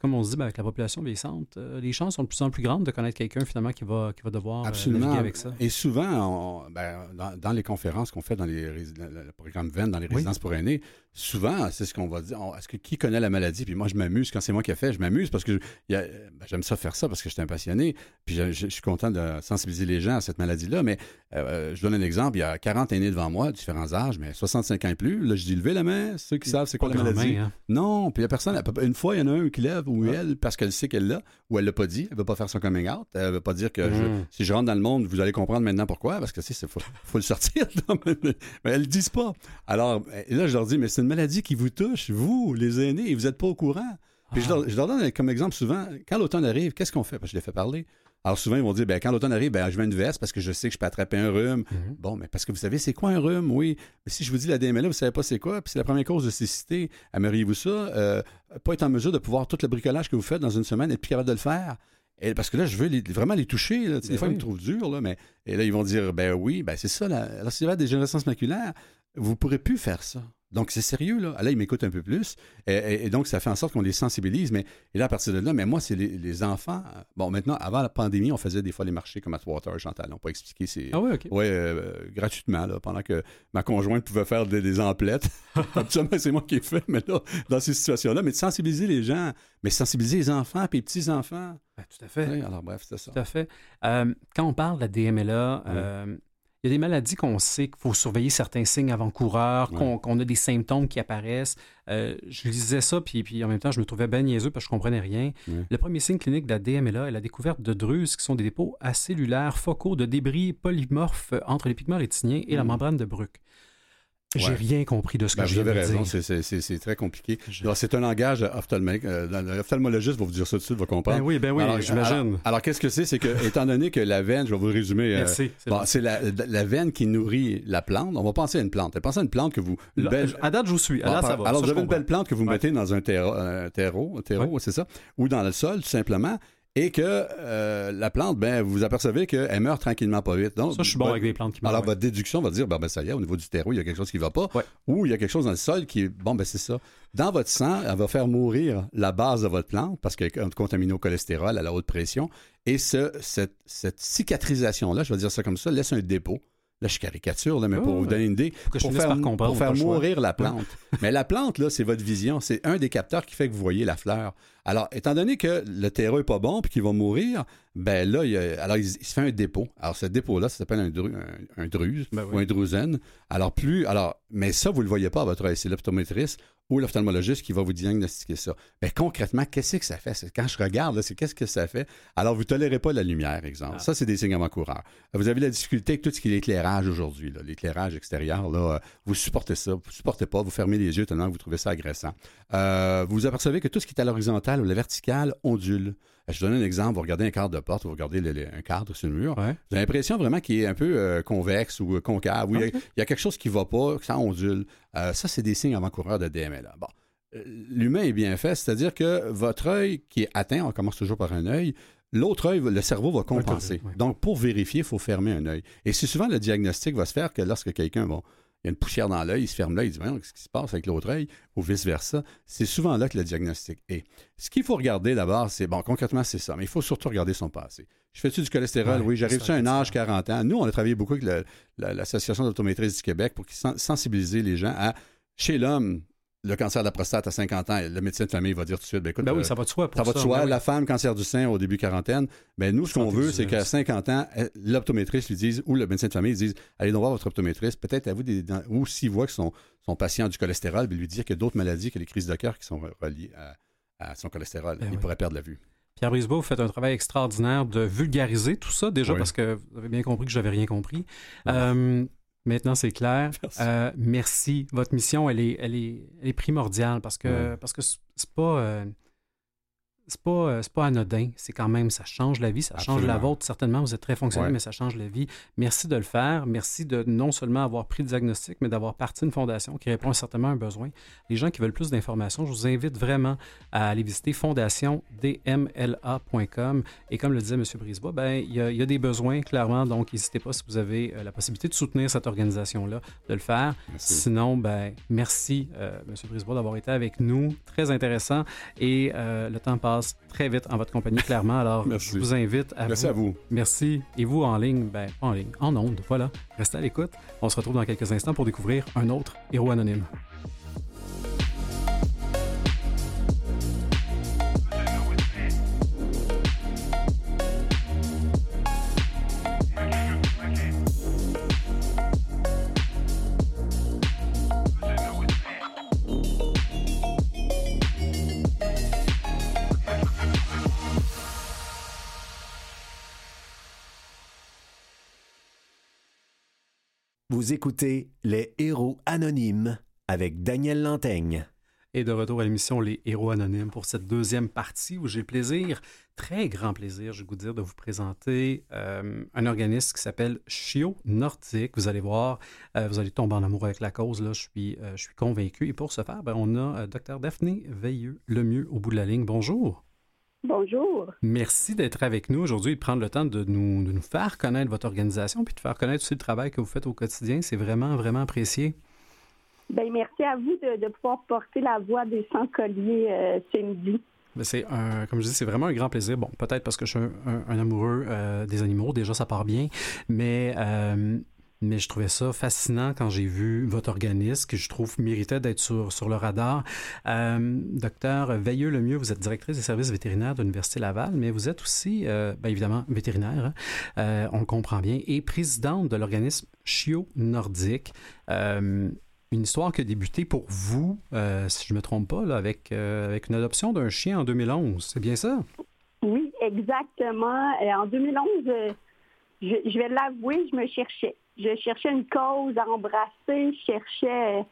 Speaker 1: Comme on se dit, ben, avec la population vieillissante, euh, les chances sont de plus en plus grandes de connaître quelqu'un finalement qui va, qui va devoir euh,
Speaker 2: Absolument.
Speaker 1: avec ça.
Speaker 2: Et souvent, on- ben, dans, dans les conférences qu'on fait dans les le, programme VEN, dans les
Speaker 1: Oui.
Speaker 2: résidences pour aînés, souvent, c'est ce qu'on va dire. Est-ce que qui connaît la maladie? Puis moi, je m'amuse quand c'est moi qui ai fait. Je m'amuse parce que ben, j'aime ça faire ça parce que je suis un passionné. Puis je, je- je suis content de sensibiliser les gens à cette maladie-là. Mais euh, je donne un exemple. Il y a 40 aînés devant moi, différents âges, mais 65 ans et plus. Là, je dis levez la main, ceux qui savent c'est quoi la maladie.
Speaker 1: main, hein.
Speaker 2: Non, puis il y a personne. Une fois, il y en a un qui lève ou
Speaker 1: Ah.
Speaker 2: elle parce qu'elle sait qu'elle l'a ou elle l'a pas dit. Elle veut pas faire son coming out. Elle veut pas dire que je-
Speaker 1: Mm.
Speaker 2: si je rentre dans le monde, vous allez comprendre maintenant pourquoi, parce que c'est faut, faut le sortir. Mais, elles le disent pas. Alors et là, je leur dis, mais c'est une maladie qui vous touche, vous, les aînés, et vous n'êtes pas au courant. Puis je,
Speaker 1: Ah.
Speaker 2: leur, je leur donne comme exemple souvent, quand l'automne arrive, qu'est-ce qu'on fait? Parce que je les fais parler. Alors souvent, ils vont dire, ben, quand l'automne arrive, ben, je mets une veste parce que je sais que je peux attraper un rhume.
Speaker 1: Mhm.
Speaker 2: Bon, mais parce que vous savez, c'est quoi un rhume? Oui. Mais si je vous dis la DMLA, vous savez pas c'est quoi, puis c'est la première cause de cécité, aimeriez-vous ça? Euh, pas être en mesure de pouvoir tout le bricolage que vous faites dans une semaine, être plus capable de le faire? Et parce que là, je veux les- vraiment les toucher. là. Tu sais,
Speaker 1: Ben
Speaker 2: des fois, ils me trouvent dur, là, mais et là, ils vont dire ben oui, ben c'est ça. Là. Alors, s'il y a des générations maculaires, vous ne pourrez plus faire ça. Donc, c'est sérieux, là. Là, ils m'écoutent un peu plus. Et, et- et donc, ça fait en sorte qu'on les sensibilise. Mais et là, à partir de là, mais moi, c'est les, les enfants. euh, Bon, maintenant, avant la pandémie, on faisait des fois les marchés comme Atwater, Chantal. On peut expliquer ces.
Speaker 1: Ah oui, OK.
Speaker 2: Ouais, euh, gratuitement, là, pendant que ma conjointe pouvait faire des, des emplettes. Absolument, c'est moi qui ai fait, mais là, dans ces situations-là. Mais de sensibiliser les gens, mais sensibiliser les enfants puis les petits-enfants.
Speaker 1: Ben, tout à fait.
Speaker 2: Oui, alors, bref, c'est ça.
Speaker 1: Tout à fait. Euh, quand on parle de la DMLA, euh, il y a des maladies qu'on sait qu'il faut surveiller certains signes avant-coureurs, qu'on qu'on a des symptômes qui apparaissent. Euh, je lisais ça, puis, puis en même temps, je me trouvais bien niaiseux parce que je comprenais rien.
Speaker 2: Ouais.
Speaker 1: Le premier signe clinique de la DMLA est la découverte de drusses qui sont des dépôts acellulaires focaux de débris polymorphes entre les pigments rétiniens et la
Speaker 2: Mm.
Speaker 1: membrane de Bruck. J'ai rien compris de ce que
Speaker 2: Ben,
Speaker 1: je
Speaker 2: vous
Speaker 1: viens de
Speaker 2: raison,
Speaker 1: dire.
Speaker 2: c'est- très compliqué.
Speaker 1: Je-
Speaker 2: C'est un langage ophtalmique. euh, L'ophtalmologiste va vous dire ça tout de suite, va comprendre.
Speaker 1: Ben oui, ben oui,
Speaker 2: Alors,
Speaker 1: j'imagine.
Speaker 2: Alors, alors, qu'est-ce que c'est? C'est que, étant donné que la veine, je vais vous résumer. euh,
Speaker 1: Merci. c'est
Speaker 2: bon, la, la veine qui nourrit la plante. On va penser à une plante. Pensez à une plante que vous. Une
Speaker 1: Là,
Speaker 2: belle,
Speaker 1: À date, je vous suis. À date, ça va.
Speaker 2: Alors, vous
Speaker 1: je
Speaker 2: avez une belle plante que vous
Speaker 1: Ouais.
Speaker 2: mettez dans un terreau, un terreau, un terreau, c'est ça, ou dans le sol, tout simplement. Et que euh, la plante, ben, vous apercevez qu'elle meurt tranquillement pas vite. Donc,
Speaker 1: ça, je suis bon avec les plantes qui meurent.
Speaker 2: Alors, votre déduction va dire, ben, ben, ça y est, au niveau du terreau, il y a quelque chose qui va pas. Ou il y a quelque chose dans le sol qui est, bon, ben, c'est ça. Dans votre sang, elle va faire mourir la base de votre plante parce qu'elle est contaminée au cholestérol à la haute pression. Et ce, cette, cette cicatrisation-là, je vais dire ça comme ça, laisse un dépôt. Là, je caricature, là, mais pour vous donner une idée, pour, faire, pour faire mourir la plante. mais la plante, là, c'est votre vision. C'est un des capteurs qui fait que vous voyez la fleur. Alors, étant donné que le terreau n'est pas bon puis qu'il va mourir, ben là, il, alors, il, se fait un dépôt. Alors, ce dépôt-là, ça s'appelle un, un, druse ben ou un drusen. Alors, plus. Alors, mais ça, vous ne le voyez pas à votre œil. C'est l'optométriste ou l'ophtalmologiste qui va vous diagnostiquer ça. Mais concrètement, qu'est-ce que ça fait? Quand je regarde, c'est qu'est-ce que ça fait? Alors, vous ne tolérez pas la lumière, exemple. Ah. Ça, c'est des signes avant-coureurs. Vous avez la difficulté avec tout ce qui est l'éclairage aujourd'hui. L'éclairage extérieur, là, euh, vous supportez ça. Vous ne supportez pas. Vous fermez les yeux tellement que vous trouvez ça agressant. Euh, vous apercevez que tout ce qui est à l'horizontale ou la verticale ondule. Je donne un exemple. Vous regardez un cadre de porte, vous regardez un cadre sur le mur. Vous avez l'impression vraiment qu'il est un peu euh, convexe ou concave. il, y a, quelque chose qui ne va pas, que ça ondule. ça, c'est des signes avant-coureurs de DML. Bon. Euh, l'humain est bien fait, c'est-à-dire que votre œil qui est atteint, on commence toujours par un œil, l'autre œil, le cerveau va compenser. Donc, pour vérifier, il faut fermer un œil. Et c'est souvent le diagnostic va se faire que lorsque quelqu'un, bon, il y a une poussière dans l'œil, il se ferme l'œil, il dit, qu'est-ce qui se passe avec l'autre œil, ou vice-versa. C'est souvent là que le diagnostic est. Ce qu'il faut regarder d'abord, c'est, bon, concrètement, c'est ça, mais il faut surtout regarder son passé. Je fais-tu du cholestérol? oui, j'arrive sur un âge 40 ans? Nous, on a travaillé beaucoup avec l'Association d'optométristes du Québec pour sensibiliser les gens à, chez l'homme, le cancer de la prostate à 50 ans, le médecin de famille va dire tout de suite, ben écoute,
Speaker 1: ben oui, ça va de soi.
Speaker 2: ça va de soi. Ben la femme, cancer du sein au début quarantaine. Ben nous, ce qu'on veut, c'est qu'à 50 ans, l'optométriste lui dise, ou le médecin de famille dise, allez donc voir votre optométriste, peut-être à vous, des, ou s'il voit que son, son patient a du cholestérol, ben lui dire qu'il y a d'autres maladies que les crises de cœur qui sont reliées à, son cholestérol. Ben il pourrait perdre la vue.
Speaker 1: Pierre Brisebois, vous faites un travail extraordinaire de vulgariser tout ça, déjà parce que vous avez bien compris que je n'avais rien compris. Euh, Maintenant, c'est clair. Euh, merci. Votre mission, elle est, elle est, elle est primordiale parce que, parce que c'est pas. Euh, c'est pas, euh, pas anodin. C'est quand même, ça change la vie, ça change la vôtre. Certainement, vous êtes très fonctionnel, mais ça change la vie. Merci de le faire. Merci de non seulement avoir pris le diagnostic, mais d'avoir parti une fondation qui répond certainement à un besoin. Les gens qui veulent plus d'informations, je vous invite vraiment à aller visiter fondationdmla.com. Et comme le disait M. Brisebois, ben, il, y a, il y a des besoins, clairement. Donc, n'hésitez pas si vous avez euh, la possibilité de soutenir cette organisation-là, de le faire. Sinon, ben, merci, euh, M. Brisebois, d'avoir été avec nous. Très intéressant. Et le temps passe très vite en votre compagnie, clairement. Alors, je vous invite à
Speaker 2: Merci
Speaker 1: à
Speaker 2: vous.
Speaker 1: Merci. Et vous, en ligne, ben, pas en ligne, en ondes, voilà. Restez à l'écoute. On se retrouve dans quelques instants pour découvrir un autre héros anonyme.
Speaker 3: Vous écoutez Les Héros Anonymes avec Daniel Lantaigne.
Speaker 1: Et de retour à l'émission Les Héros Anonymes pour cette deuxième partie où j'ai plaisir, très grand plaisir, je vais vous dire, de vous présenter euh, un organisme qui s'appelle Chio Nordique. Vous allez voir, euh, vous allez tomber en amour avec la cause, là, je suis, euh, je suis convaincu. Et pour ce faire, ben, on a Dr Daphné Veilleux, le mieux au bout de la ligne. Bonjour.
Speaker 4: Bonjour.
Speaker 1: Merci d'être avec nous aujourd'hui et de prendre le temps de nous, de nous, faire connaître votre organisation puis de faire connaître aussi le travail que vous faites au quotidien. C'est vraiment, vraiment apprécié.
Speaker 4: Bien, merci à vous de, pouvoir porter la voix des sans-colliers euh, ce midi.
Speaker 1: Ben, c'est un, comme je dis, c'est vraiment un grand plaisir. Bon, peut-être parce que je suis un, amoureux euh, des animaux, déjà ça part bien, mais euh, mais je trouvais ça fascinant quand j'ai vu votre organisme, que je trouve méritait d'être sur, sur le radar. Euh, docteur Veilleux Lemieux, vous êtes directrice des services vétérinaires de l'Université Laval, mais vous êtes aussi, euh, bien évidemment, vétérinaire, hein. euh, on le comprend bien, et présidente de l'organisme Chio Nordique. une histoire qui a débuté pour vous, si je ne me trompe pas, là, avec, avec une adoption d'un chien en 2011. C'est bien ça?
Speaker 4: Oui, exactement. En 2011, je, je vais l'avouer, je me cherchais je cherchais une cause à embrasser, je cherchais.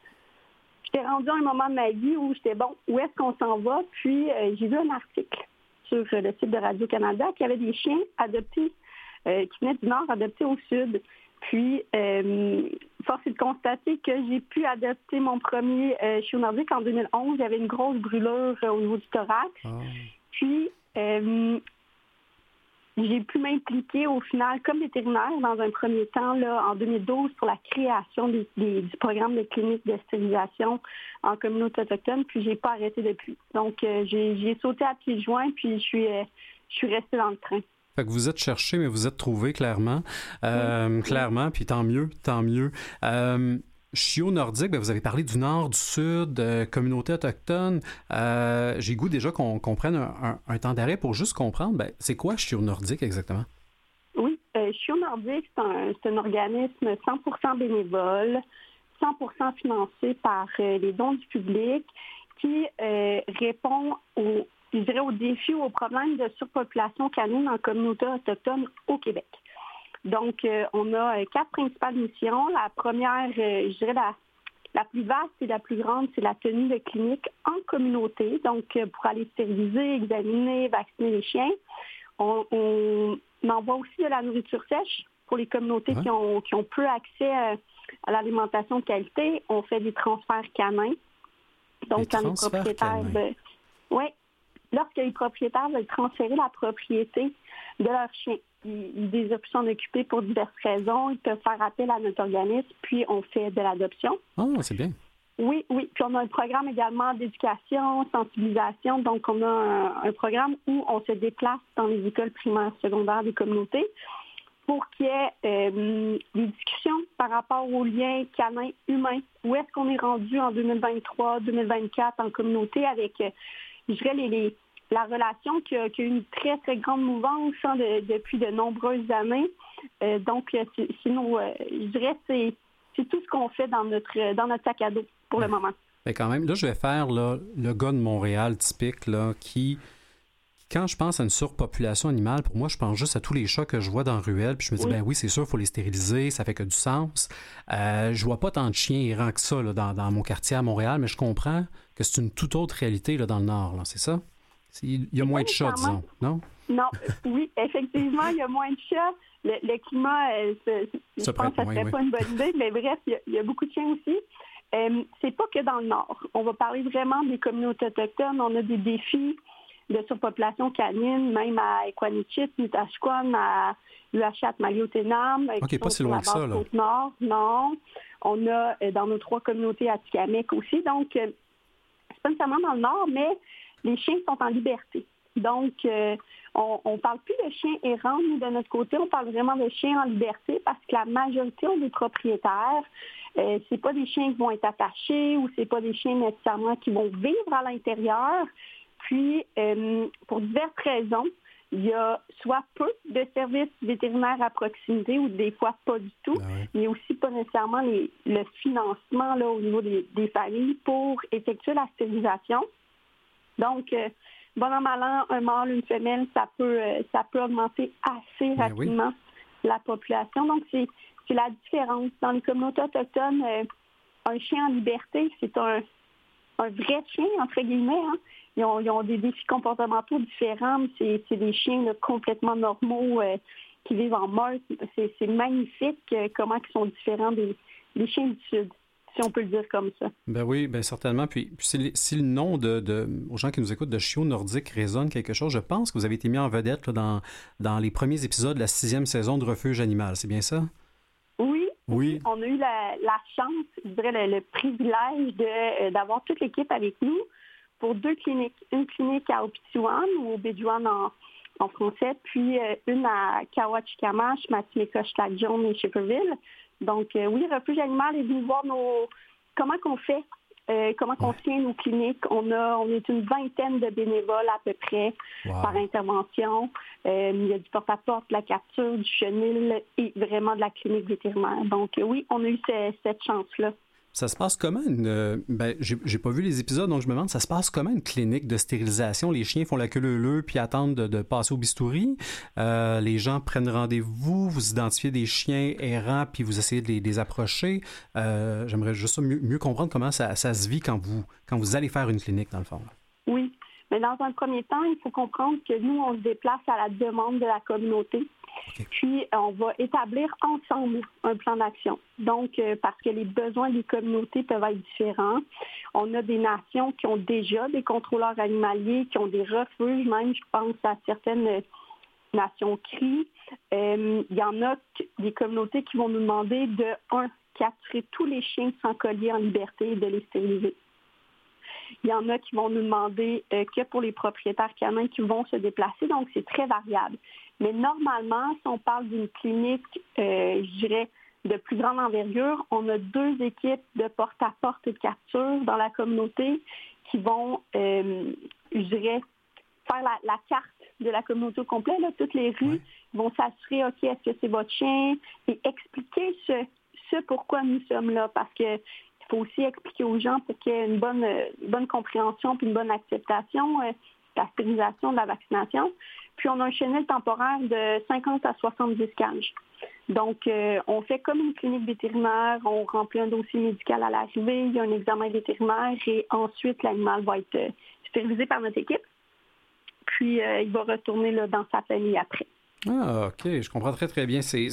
Speaker 4: J'étais rendue à un moment de ma vie où j'étais bon, où est-ce qu'on s'en va? Puis euh, j'ai vu un article sur le site de Radio-Canada qui avait des chiens adoptés, euh, qui venaient du nord, adoptés au sud. Puis, euh, force est de constater que j'ai pu adopter mon premier chien nordique en 2011. Il y avait une grosse brûlure au niveau du thorax. Ah. Puis, j'ai pu m'impliquer au final comme vétérinaire dans un premier temps là, en 2012 pour la création du programme de clinique de stérilisation en communauté autochtone, puis j'ai pas arrêté depuis. Donc euh, j'ai sauté à pieds joints, puis je suis, euh, je suis restée dans le train.
Speaker 1: Fait que vous êtes cherché, mais vous êtes trouvé clairement. Euh, clairement, puis tant mieux, tant mieux. Chio nordique, ben, vous avez parlé du nord, du sud, communauté autochtone. Euh, j'ai goût déjà qu'on prenne un, temps d'arrêt pour juste comprendre, ben, c'est quoi Chio nordique exactement?
Speaker 4: Oui, euh, Chio nordique, c'est un, organisme 100% bénévole, 100% financé par euh, les dons du public qui répond aux, aux défis ou aux problèmes de surpopulation canine en communauté autochtone au Québec. Donc, euh, on a euh, quatre principales missions. La première, euh, je dirais la, plus vaste et la plus grande, c'est la tenue de clinique en communauté. Donc, pour aller stériliser, examiner, vacciner les chiens. On, envoie aussi de la nourriture sèche pour les communautés qui, ont, qui ont peu accès à, l'alimentation de qualité. On fait des transferts canins. Donc, quand les propriétaires. oui, lorsque les propriétaires veulent transférer la propriété de leur chien, ils, des options occupées pour diverses raisons. Ils peuvent faire appel à notre organisme, puis on fait de l'adoption.
Speaker 1: Oh, c'est bien.
Speaker 4: Oui, oui. Puis on a un programme également d'éducation, sensibilisation. Donc, on a un, programme où on se déplace dans les écoles primaires, secondaires des communautés pour qu'il y ait euh, des discussions par rapport aux liens canins-humains. Où est-ce qu'on est rendu en 2023, 2024 en communauté avec, euh, je dirais, les, la relation qui a, eu une très, très grande mouvance hein, depuis de nombreuses années. Euh, donc, euh, sinon, euh, je dirais c'est c'est tout ce qu'on fait dans notre, dans notre sac à dos pour le moment.
Speaker 1: Mais quand même, là, je vais faire le gars de Montréal typique là, qui, quand je pense à une surpopulation animale, pour moi, je pense juste à tous les chats que je vois dans ruelle, puis je me dis, ben oui, c'est sûr, il faut les stériliser, ça fait que du sens. Euh, je vois pas tant de chiens errants que ça là, dans, dans, mon quartier à Montréal, mais je comprends que c'est une toute autre réalité là, dans le Nord, c'est ça? Il y a moins de chats, disons, non?
Speaker 4: Non, oui, effectivement, il y a moins de chats. Le, climat, euh, je pense que ça serait pas une bonne idée, mais bref, il y, a, beaucoup de chiens aussi. Euh, c'est pas que dans le Nord. On va parler vraiment des communautés autochtones. On a des défis de surpopulation canine, même à Equanichit, Mutashquan, à Uachat, Maliotenam.
Speaker 1: OK, pas si loin que ça, là.
Speaker 4: Nord, non. On a euh, dans nos trois communautés à Tikamek aussi. Donc, euh, c'est pas nécessairement dans le Nord, mais les chiens sont en liberté. Donc, euh, on ne parle plus de chiens errants, nous, de notre côté, on parle vraiment de chiens en liberté parce que la majorité des propriétaires. Euh, c'est pas des chiens qui vont être attachés ou c'est pas des chiens nécessairement qui vont vivre à l'intérieur. Puis, euh, pour diverses raisons, il y a soit peu de services vétérinaires à proximité ou des fois pas du tout, ah mais aussi pas nécessairement le financement là, au niveau des familles pour effectuer la stérilisation. Donc, euh, bon an, mal an, un mâle, une femelle, ça peut, euh, ça peut augmenter assez ben rapidement la population. Donc, c'est la différence. Dans les communautés autochtones, euh, un chien en liberté, c'est un, vrai chien, entre guillemets. Hein. Ils, ont, des défis comportementaux différents. C'est des chiens complètement normaux qui vivent en meute. C'est magnifique comment ils sont différents des chiens du Sud si on peut le dire comme ça.
Speaker 1: Ben oui, ben certainement. Puis, si, le nom de, aux gens qui nous écoutent de Chiot Nordique résonne quelque chose, je pense que vous avez été mis en vedette dans, dans les premiers épisodes de la sixième saison de Refuge Animal. C'est bien ça?
Speaker 4: Oui. Oui. On a eu la, chance, je dirais le, privilège euh, d'avoir toute l'équipe avec nous pour deux cliniques. Une clinique à Opitiwan ou au en, en français, puis euh, une à Kawachikamash, Lac-Jaune et Shipperville. Donc, euh, oui, Refuge Animal est venu voir nos comment qu'on fait, euh, comment qu'on tient nos cliniques. On a, on est une vingtaine de bénévoles à peu près par intervention. Euh, il y a du porte-à-porte, de la capture, du chenil et vraiment de la clinique vétérinaire. Donc, oui, on a eu cette chance-là.
Speaker 1: Ça se passe comment une. Euh, ben, j'ai pas vu les épisodes, donc je me demande, ça se passe comment une clinique de stérilisation? Les chiens font la queue leu puis attendent de, passer au bistouri. Euh, les gens prennent rendez-vous, vous identifiez des chiens errants, puis vous essayez de les, approcher. Euh, j'aimerais juste mieux, comprendre comment ça, se vit quand vous, quand vous allez faire une clinique, dans le fond.
Speaker 4: Oui. Mais dans un premier temps, il faut comprendre que nous, on se déplace à la demande de la communauté. Puis, on va établir ensemble un plan d'action. Donc, euh, parce que les besoins des communautés peuvent être différents. On a des nations qui ont déjà des contrôleurs animaliers, qui ont des refuges, même, je pense à certaines vaccination CRI. il y en a des communautés qui vont nous demander de, un, capturer tous les chiens sans collier en liberté et de les stériliser. Il y en a qui vont nous demander que pour les propriétaires canins qui vont se déplacer, donc c'est très variable. Mais normalement, si on parle d'une clinique, je dirais, de plus grande envergure, on a deux équipes de porte-à-porte et de capture dans la communauté qui vont, euh, je dirais, faire la, carte de la communauté au complet. Toutes les rues vont s'assurer, OK, est-ce que c'est votre chien? Et expliquer ce, ce pourquoi nous sommes là. Parce que il faut aussi expliquer aux gens pour qu'il y ait une bonne, bonne compréhension puis une bonne acceptation euh, la stérilisation, de la vaccination. Puis on a un chenil temporaire de 50 à 70 cages. Donc, euh, on fait comme une clinique vétérinaire, on remplit un dossier médical à l'arrivée, il y a un examen vétérinaire et ensuite l'animal va être euh, stérilisé par notre équipe. Puis, euh, il va retourner dans sa famille après.
Speaker 1: Ah, OK. Je comprends très, très bien. C'est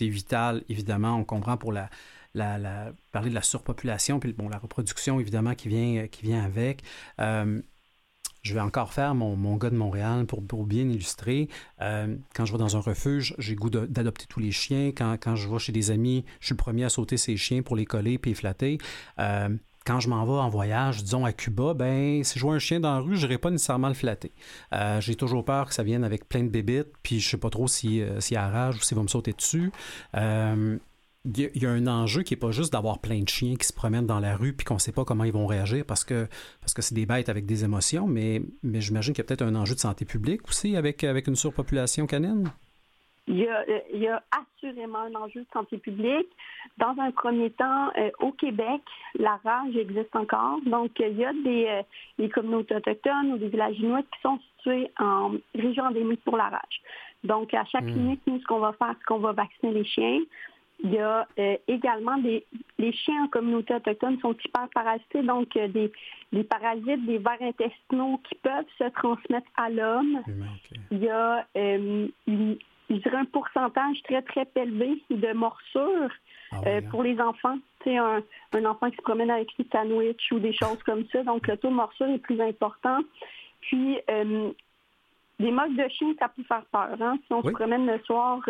Speaker 1: vital, évidemment. On comprend pour la, la, parler de la surpopulation, puis bon, la reproduction, évidemment, qui vient, qui vient avec je vais encore faire mon, mon gars de Montréal pour, bien illustrer. Euh, quand je vais dans un refuge, j'ai goût d'adopter tous les chiens. Quand, quand, je vais chez des amis, je suis le premier à sauter ces chiens pour les coller puis les flatter. Euh, quand je m'en vais en voyage, disons à Cuba, ben si je vois un chien dans la rue, je n'irai pas nécessairement le flatter. Euh, j'ai toujours peur que ça vienne avec plein de bébites, puis je sais pas trop s'il si, si a rage ou s'il va me sauter dessus il y, a un enjeu qui n'est pas juste d'avoir plein de chiens qui se promènent dans la rue puis qu'on ne sait pas comment ils vont réagir parce que parce que c'est des bêtes avec des émotions, mais, mais j'imagine qu'il y a peut-être un enjeu de santé publique aussi avec, avec une surpopulation canine.
Speaker 4: Il y, a, il y a assurément un enjeu de santé publique. Dans un premier temps, euh, au Québec, la rage existe encore. Donc, il y a des, euh, des communautés autochtones ou des villages inuits qui sont situés en région endémique pour la rage. Donc, à chaque hmm. clinique, nous, ce qu'on va faire, c'est qu'on va vacciner les chiens. Il y a euh, également des les chiens en communauté autochtone sont hyper parasités, donc euh, des, des, parasites, des vers intestinaux qui peuvent se transmettre à l'homme. Il y a euh, je dirais un pourcentage très très élevé de morsures ah hein. pour les enfants. C'est un, un enfant qui se promène avec une sandwich ou des choses comme ça, donc le taux de morsure est plus important. Puis des moques de chiens, ça peut faire peur. Hein? Si on se promène le soir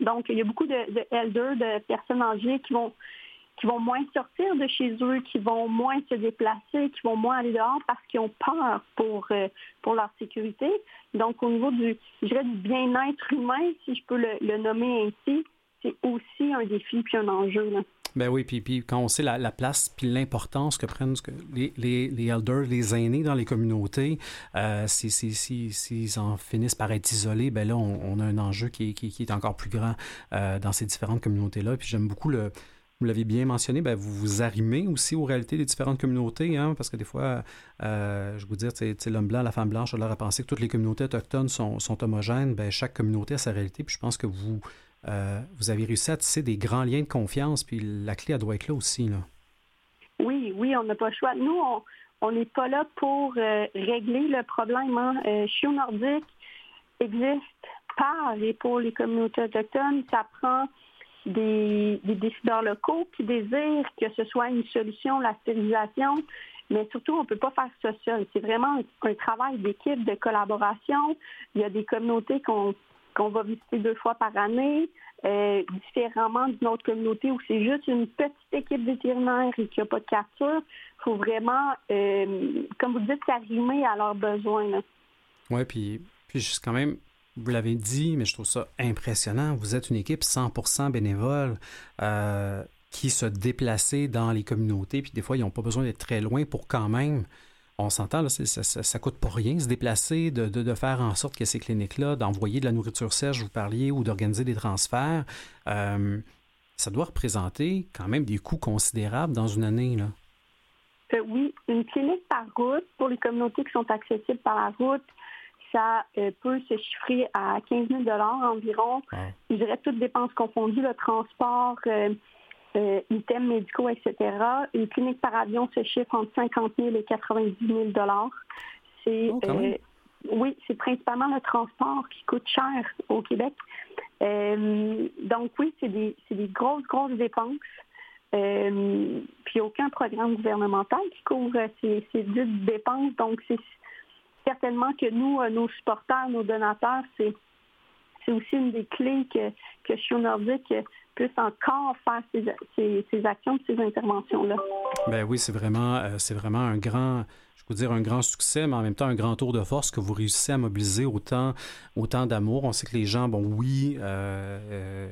Speaker 4: donc, il y a beaucoup de, de elders, de personnes âgées qui vont qui vont moins sortir de chez eux, qui vont moins se déplacer, qui vont moins aller dehors parce qu'ils ont peur pour, euh, pour leur sécurité. Donc, au niveau du, je dirais, du bien-être humain, si je peux le, nommer ainsi, c'est aussi un défi puis un enjeu. Là.
Speaker 1: Ben oui, puis, puis quand on sait la, place puis l'importance que prennent les, les, les, elders, les aînés dans les communautés, euh, s'ils si, si, si, en finissent par être isolés, ben là, on, a un enjeu qui, qui, est encore plus grand euh, dans ces différentes communautés-là. Puis j'aime beaucoup le... Vous l'avez bien mentionné, ben vous vous arrimez aussi aux réalités des différentes communautés, hein, parce que des fois, euh, je vous dire, l'homme blanc, la femme blanche, on leur a pensé que toutes les communautés autochtones sont, sont homogènes. Ben, chaque communauté a sa réalité, puis je pense que vous euh, vous avez réussi à tisser des grands liens de confiance, puis la clé, elle doit être là aussi. Là.
Speaker 4: Oui, oui, on n'a pas le choix. Nous, on n'est pas là pour euh, régler le problème. Hein. Euh, nordique existe par et pour les communautés autochtones. Ça prend des, décideurs locaux qui désirent que ce soit une solution, la stérilisation, mais surtout, on ne peut pas faire ça seul. C'est vraiment un, travail d'équipe, de collaboration. Il y a des communautés qu'on qu'on va visiter deux fois par année, euh, différemment d'une autre communauté où c'est juste une petite équipe vétérinaire et qu'il n'y a pas de capture. Il faut vraiment, euh, comme vous dites, s'arrimer à leurs besoins.
Speaker 1: Oui, puis, puis juste quand même, vous l'avez dit, mais je trouve ça impressionnant. Vous êtes une équipe 100% bénévole. Euh, qui se déplaçait dans les communautés, puis des fois, ils n'ont pas besoin d'être très loin pour quand même on s'entend, ça, ça, coûte pas rien se déplacer, de, faire en sorte que ces cliniques-là, d'envoyer de la nourriture sèche, vous parliez, ou d'organiser des transferts, euh, ça doit représenter quand même des coûts considérables dans une année. Là.
Speaker 4: Euh, oui, une clinique par route, pour les communautés qui sont accessibles par la route, ça euh, peut se chiffrer à 15 000 environ. Je dirais toutes dépenses confondues, le transport, euh, items médicaux, etc. Une clinique par avion se chiffre entre 50 000 et 90 000 C'est oh, euh, oui, c'est principalement le transport qui coûte cher au Québec. Euh, donc oui, c'est des, des, grosses, grosses dépenses. puis aucun programme gouvernemental qui couvre ces, ces dépenses. Donc c'est certainement que nous, nos supporters, nos donateurs, c'est c'est aussi une des clés que, que Chio Nordique encore faire ces, actions, ces interventions-là.
Speaker 1: Ben oui, c'est vraiment, c'est vraiment un grand, dire un grand succès, mais en même temps un grand tour de force que vous réussissez à mobiliser autant, autant d'amour. On sait que les gens, bon, oui, euh,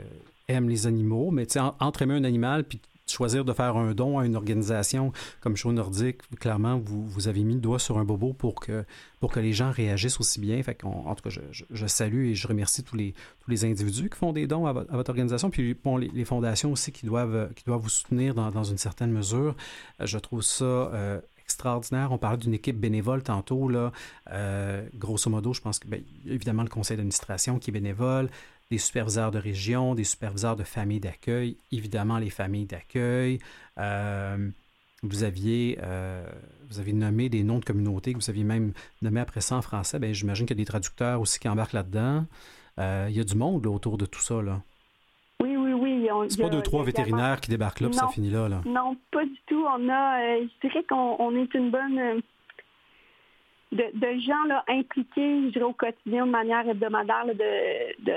Speaker 1: aiment les animaux, mais entre aimer un animal puis choisir de faire un don à une organisation comme Show Nordique, clairement, vous, vous avez mis le doigt sur un bobo pour que, pour que les gens réagissent aussi bien. En tout cas, je, je, salue et je remercie tous les, tous les individus qui font des dons à, votre, organisation, puis bon, les, fondations aussi qui doivent, qui doivent vous soutenir dans, dans une certaine mesure. Je trouve ça euh, extraordinaire. On parlait d'une équipe bénévole tantôt. Là. Euh, grosso modo, je pense que, bien, évidemment, le conseil d'administration qui est bénévole, des superviseurs de région, des superviseurs de familles d'accueil, évidemment les familles d'accueil. Euh, vous aviez, euh, vous avez nommé des noms de communautés que vous aviez même nommé après ça en français. Bien, j'imagine qu'il y a des traducteurs aussi qui embarquent là-dedans. Euh, il y a du monde autour de tout ça. Là.
Speaker 4: Oui, oui, oui.
Speaker 1: C'est pas deux, trois vétérinaires qui débarquent là, puis ça finit là, là.
Speaker 4: Non, pas du tout. On a, je dirais qu'on est une bonne de, gens là, impliqués, je dirais, au quotidien de manière hebdomadaire, de, de,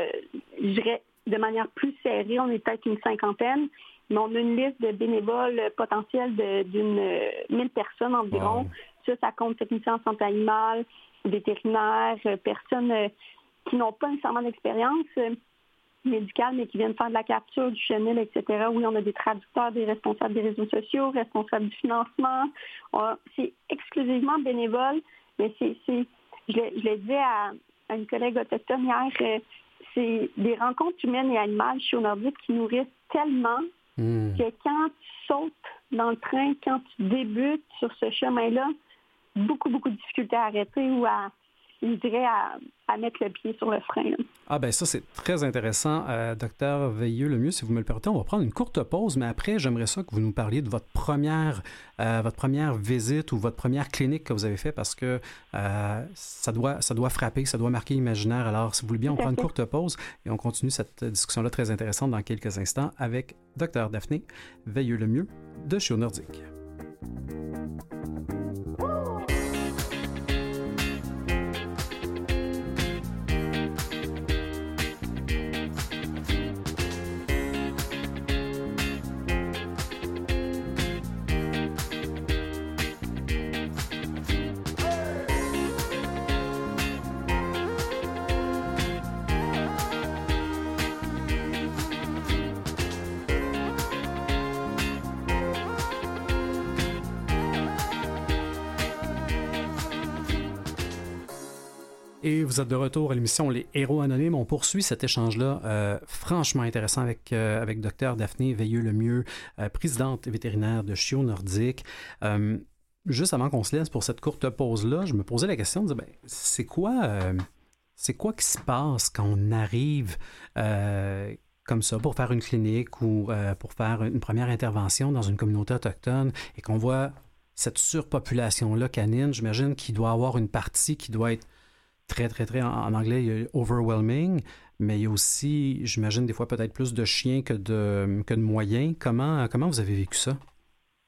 Speaker 4: je dirais, de manière plus serrée. On est peut-être une cinquantaine, mais on a une liste de bénévoles potentiels d'une euh, mille personnes environ. Ça, ça compte techniciens en santé animale, vétérinaires, euh, personnes euh, qui n'ont pas nécessairement d'expérience médicale, mais qui viennent faire de la capture, du chenil, etc. Oui, on a des traducteurs, des responsables des réseaux sociaux, responsables du financement. C'est exclusivement bénévole. Mais c'est, je, l'ai dit à, une collègue autochtone hier, euh, c'est des rencontres humaines et animales chez Nordique qui nourrissent tellement hmm. que quand tu sautes dans le train, quand tu débutes sur ce chemin-là, beaucoup, beaucoup de difficultés à arrêter ou à, je dirais, à, mettre le pied sur le frein.
Speaker 1: Ah ben ça, c'est très intéressant. Euh, docteur Veilleux, le mieux, si vous me le permettez, on va prendre une courte pause, mais après, j'aimerais ça que vous nous parliez de votre première, euh, votre première visite ou votre première clinique que vous avez fait parce que euh, ça, doit, ça doit frapper, ça doit marquer l'imaginaire. Alors, si vous voulez bien, on prend une courte pause et on continue cette discussion-là très intéressante dans quelques instants avec docteur Daphné Veilleux, le mieux de Chio Nordique. Vous êtes de retour à l'émission Les Héros Anonymes. On poursuit cet échange-là euh, franchement intéressant avec, euh, avec Dr Daphné Veilleux-Lemieux, euh, présidente vétérinaire de Chio Nordique. juste avant qu'on se laisse pour cette courte pause-là, je me posais la question de ben, c'est quoi, quoi qui se passe quand on arrive comme ça pour faire une clinique ou pour faire une première intervention dans une communauté autochtone et qu'on voit cette surpopulation-là canine, j'imagine qu'il doit avoir une partie qui doit être très, très, très, en, anglais, overwhelming, mais il y a aussi, j'imagine, des fois peut-être plus de chiens que de, moyens. Comment, comment vous avez vécu ça?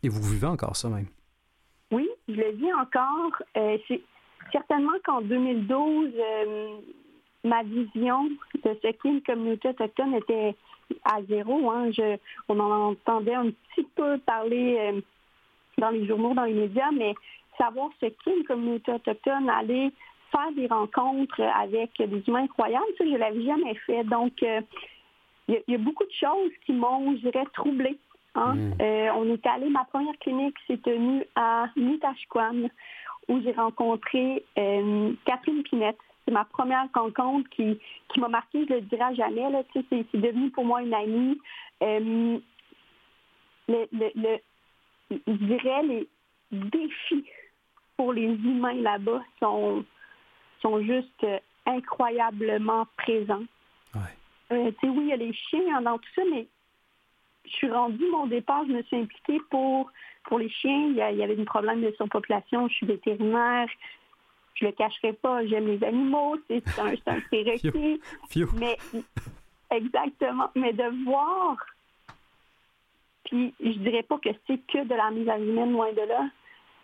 Speaker 1: Et vous vivez encore ça même?
Speaker 4: Oui, je le vis encore. Euh, certainement qu'en 2012, euh, ma vision de ce qu'est une communauté autochtone était à zéro. Hein. Je, on en entendait un petit peu parler euh, dans les journaux, dans les médias, mais savoir ce qu'est une communauté autochtone, aller faire des rencontres avec des humains incroyables, ça, je ne l'avais jamais fait. Donc, euh, il y, a beaucoup de choses qui m'ont, je dirais, troublée. Hein. Mm. Euh, on est allé, ma première clinique s'est tenue à Nitashquan, où j'ai rencontré euh, Catherine Pinette. C'est ma première rencontre qui, qui m'a marqué, je le dirai jamais. Là, c'est, c'est devenu pour moi une amie. le, le, je dirais les défis pour les humains là-bas sont, sont juste euh, incroyablement présents. Euh, oui, il y a les chiens dans tout ça, mais je suis rendue, mon départ, je me suis impliquée pour, pour les chiens. Il y, avait un problème de surpopulation. Je suis vétérinaire. Je le cacherai pas. J'aime les animaux. C'est un, un prérequis. mais exactement. Mais de voir, puis je dirais pas que c'est que de la mise à humaine, loin de là.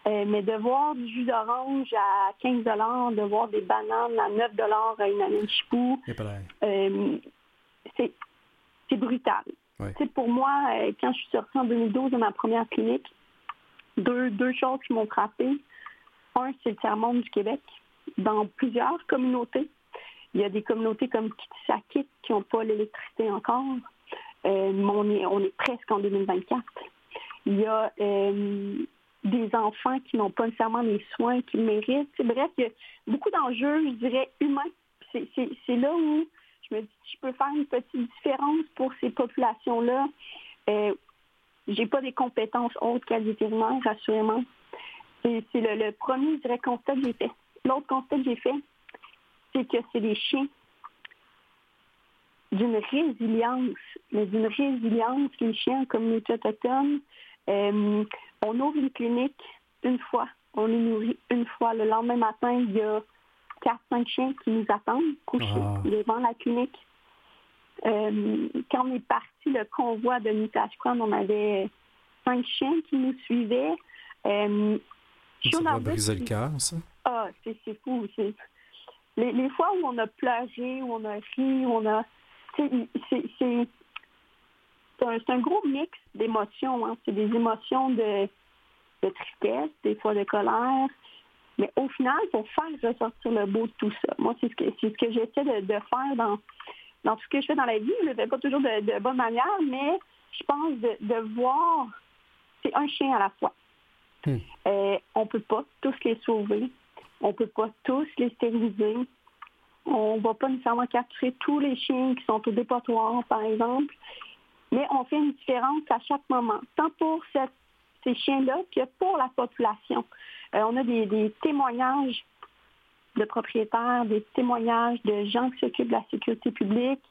Speaker 4: Euh, mais de voir du jus d'orange à 15 de voir des bananes à 9 à une année chipou, euh, c'est brutal. Pour moi, euh, quand je suis sortie en 2012 de ma première clinique, deux, deux choses qui m'ont frappé. Un, c'est le tiers-monde du Québec. Dans plusieurs communautés, il y a des communautés comme Kitsakit qui n'ont pas l'électricité encore. Euh, on, est, on est presque en 2024. Il y a euh, des enfants qui n'ont pas nécessairement les soins qu'ils méritent. Bref, il y a beaucoup d'enjeux, je dirais, humains. C'est là où je me dis je peux faire une petite différence pour ces populations-là. Euh, j'ai pas des compétences autres qu'à vétérinaire, rassurément. C'est le, premier, je dirais, constat que j'ai fait. L'autre constat que j'ai fait, c'est que c'est des chiens d'une résilience, mais d'une résilience, les chiens comme communauté autochtone. Euh, on ouvre une clinique une fois, on les nourrit une fois. Le lendemain matin, il y a quatre, cinq chiens qui nous attendent couchés ah. devant la clinique. Euh, quand on est parti, le convoi de Nitashquan, on avait cinq chiens qui nous suivaient.
Speaker 1: Euh, ça briser le cœur, ça?
Speaker 4: Ah, c'est fou. Les, les, fois où on a pleuré, où on a ri, où on a... C'est un, un, gros mix d'émotions. Hein. C'est des émotions de, de tristesse, des fois de colère, mais au final, il faut faire ressortir le beau de tout ça. Moi, c'est ce que, ce que j'essaie de, faire dans, dans tout ce que je fais dans la vie. Je ne le fais pas toujours de, bonne manière, mais je pense de, voir, c'est un chien à la fois. Hmm. Euh, on ne peut pas tous les sauver. On ne peut pas tous les stériliser. On ne va pas nécessairement capturer tous les chiens qui sont au dépotoir, par exemple. Mais on fait une différence à chaque moment, tant pour ces chiens-là que pour la population. Euh, on a des, témoignages de propriétaires, des témoignages de gens qui s'occupent de la sécurité publique.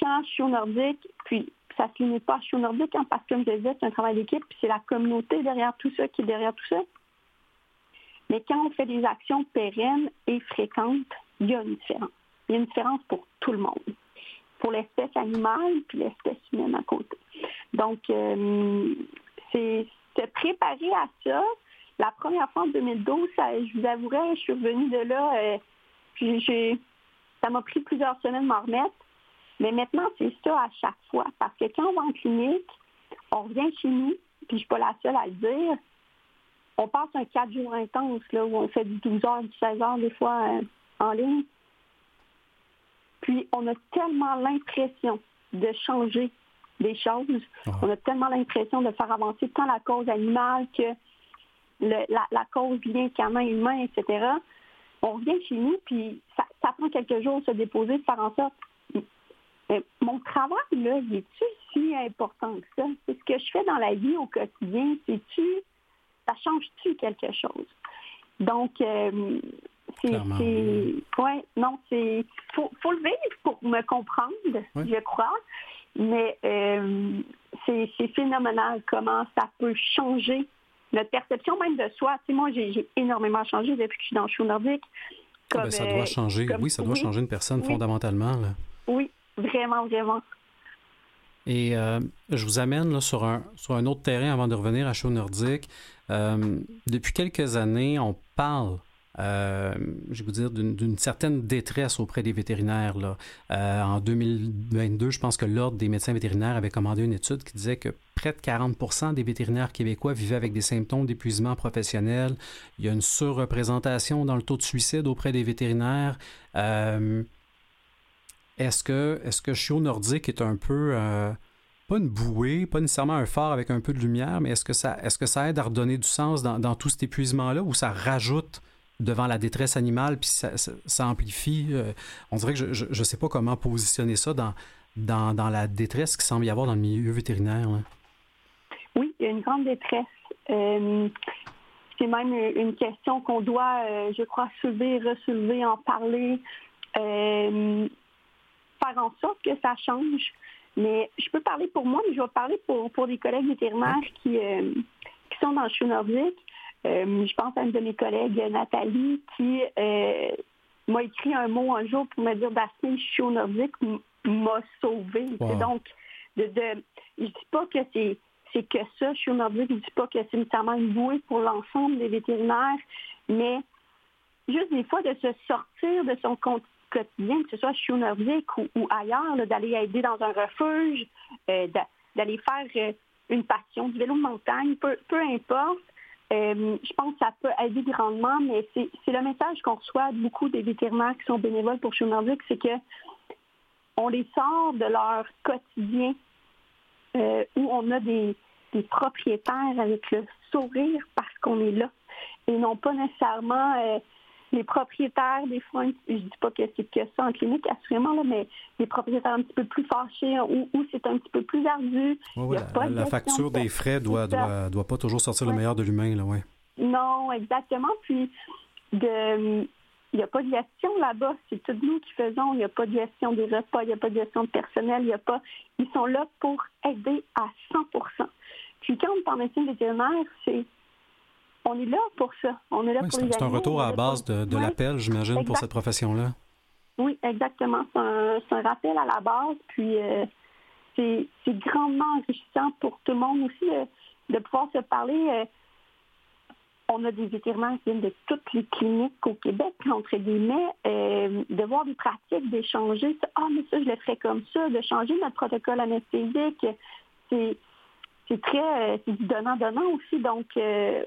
Speaker 4: Quand je suis au Nordique, puis ça se limite pas à Chiot Nordique, hein, parce que comme je disais, c'est un travail d'équipe, puis c'est la communauté derrière tout ça qui est derrière tout ça. Mais quand on fait des actions pérennes et fréquentes, il y a une différence. Il y a une différence pour tout le monde. Pour l'espèce animale, puis l'espèce humaine à côté. Donc, euh, c'est se préparer à ça, la première fois en 2012, je vous avouerai, je suis revenue de là, euh, puis j'ai, ça m'a pris plusieurs semaines de m'en remettre. Mais maintenant, c'est ça à chaque fois. Parce que quand on va en clinique, on revient chez nous, puis je ne suis pas la seule à le dire, on passe un quatre jours intense, là, où on fait du 12 heures, du 16 heures, des fois, euh, en ligne. Puis on a tellement l'impression de changer des choses. Ah. On a tellement l'impression de faire avancer tant la cause animale que la, cause lien canin humain, etc. On revient chez nous, puis ça, prend quelques jours de se déposer, de faire en sorte. mon travail, là, il est-tu si important que ça? C'est ce que je fais dans la vie au quotidien, c'est-tu, ça change-tu quelque chose? Donc, euh, c'est, ouais, non, c'est, faut, faut le vivre pour me comprendre, je crois. Mais euh, c'est, c'est phénoménal comment ça peut changer notre perception même de soi. Tu sais, moi, j'ai énormément changé depuis que je suis dans le show nordique.
Speaker 1: Ah, ben, ça doit euh, changer, oui, ça doit changer une personne fondamentalement.
Speaker 4: Oui, vraiment, vraiment.
Speaker 1: Et euh, je vous amène là, sur, un, sur un autre terrain avant de revenir à Show Nordique. Euh, depuis quelques années, on parle euh, je vais vous dire, d'une certaine détresse auprès des vétérinaires. Euh, en 2022, je pense que l'Ordre des médecins vétérinaires avait commandé une étude qui disait que près de 40% des vétérinaires québécois vivaient avec des symptômes d'épuisement professionnel. Il y a une surreprésentation dans le taux de suicide auprès des vétérinaires. Euh, est-ce que, est-ce que Chiot Nordique est un peu pas une bouée, pas nécessairement un phare avec un peu de lumière, mais est-ce que ça, est-ce que ça aide à redonner du sens dans, dans tout cet épuisement-là ou ça rajoute devant la détresse animale, puis ça, amplifie. Euh, on dirait que je ne sais pas comment positionner ça dans, dans, la détresse qui semble y avoir dans le milieu vétérinaire.
Speaker 4: Oui, il y a une grande détresse. Euh, c'est même une question qu'on doit, euh, je crois, soulever, ressoulever, en parler, faire en sorte que ça change. Mais je peux parler pour moi, mais je vais parler pour, pour des collègues vétérinaires qui, qui sont dans le chou nordique. Euh, je pense à une de mes collègues, Nathalie, qui euh, m'a écrit un mot un jour pour me dire Daphné, je suis nordique, m'a sauvé. Donc, de, de, je dis pas que c'est c'est que ça. Je suis nordique, je ne dis pas que c'est nécessairement une bouée pour l'ensemble des vétérinaires, mais juste des fois de se sortir de son quotidien, que ce soit chez nordique ou, ou ailleurs, d'aller aider dans un refuge, euh, d'aller faire euh, une passion, du vélo de montagne, peu, peu importe. Euh, je pense que ça peut aider grandement, mais c'est le message qu'on reçoit de beaucoup des vétérinaires qui sont bénévoles pour Nordique, c'est que on les sort de leur quotidien où on a des, des, propriétaires avec le sourire parce qu'on est là et non pas nécessairement les propriétaires, des fois, je dis pas que c'est que ça en clinique, assurément, là, mais les propriétaires un petit peu plus fâchés ou, c'est un petit peu plus ardu.
Speaker 1: la, facture des frais doit, doit, doit, pas toujours sortir le meilleur de l'humain, là, ouais.
Speaker 4: Non, exactement. Puis, de, il n'y a pas de gestion là-bas. C'est tout nous qui faisons. Il n'y a pas de gestion des repas, il n'y a pas de gestion de personnel, il n'y a pas. Ils sont là pour aider à 100% Puis quand on parle médecine vétérinaire, c'est on est là pour ça. On est là pour les
Speaker 1: C'est un retour à la base de, l'appel, j'imagine, pour cette profession-là.
Speaker 4: Oui, exactement. C'est un, rappel à la base. Puis euh, c'est grandement enrichissant pour tout le monde aussi euh, de pouvoir se parler. Euh, on a des vétérinaires qui viennent de toutes les cliniques au Québec, entre guillemets, de voir des pratiques, d'échanger. Ah, mais ça, je le ferais comme ça, de changer notre protocole anesthésique. C'est c'est très c'est du donnant-donnant aussi. Donc,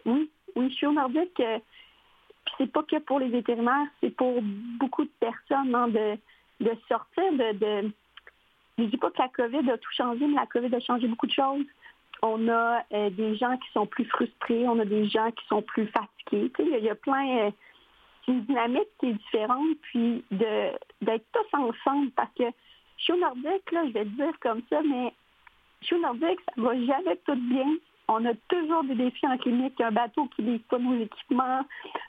Speaker 4: oui, oui, je suis au nordique. Euh, c'est pas que pour les vétérinaires, c'est pour beaucoup de personnes hein, de, de sortir de, de. Je dis pas que la COVID a tout changé, mais la COVID a changé beaucoup de choses. On a euh, des gens qui sont plus frustrés, on a des gens qui sont plus fatigués. Il y, a plein. Euh, une dynamique qui est différente, puis d'être tous ensemble, parce que je suis au nordique, là, je vais te dire comme ça, mais je suis au nordique, ça va jamais tout bien. On a toujours des défis en clinique, un bateau qui livre pas nos équipements,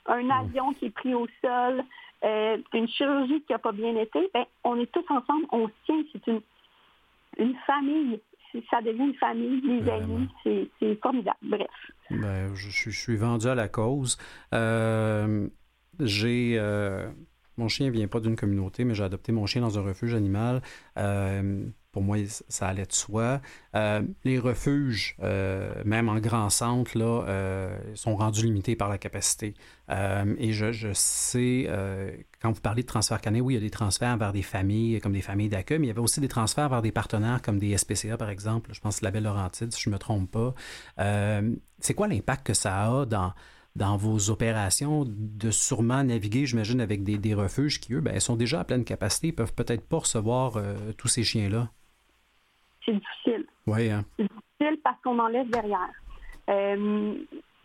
Speaker 4: un avion qui est pris au sol, euh, une chirurgie qui n'a pas bien été. Ben, on est tous ensemble, on se tient, c'est une, une famille. Ça devient une famille, les amis, c'est formidable. Bref.
Speaker 1: Ben, je, suis vendu à la cause. Euh, j'ai. Euh, mon chien vient pas d'une communauté, mais j'ai adopté mon chien dans un refuge animal pour moi, ça allait de soi. Euh, les refuges, euh, même en grand centre, là, euh, sont rendus limités par la capacité. et je, sais, quand vous parlez de transfert canin, oui, il y a des transferts vers des familles, comme des familles d'accueil, mais il y avait aussi des transferts vers des partenaires comme des SPCA, par exemple. Je pense la Belle Laurentide, si je ne me trompe pas. C'est quoi l'impact que ça a dans vos opérations de sûrement naviguer, j'imagine, avec des, refuges qui, eux, ben, sont déjà à pleine capacité, peuvent peut-être pas recevoir tous ces chiens-là?
Speaker 4: C'est difficile.
Speaker 1: Oui, hein?
Speaker 4: C'est difficile parce qu'on en laisse derrière. Euh,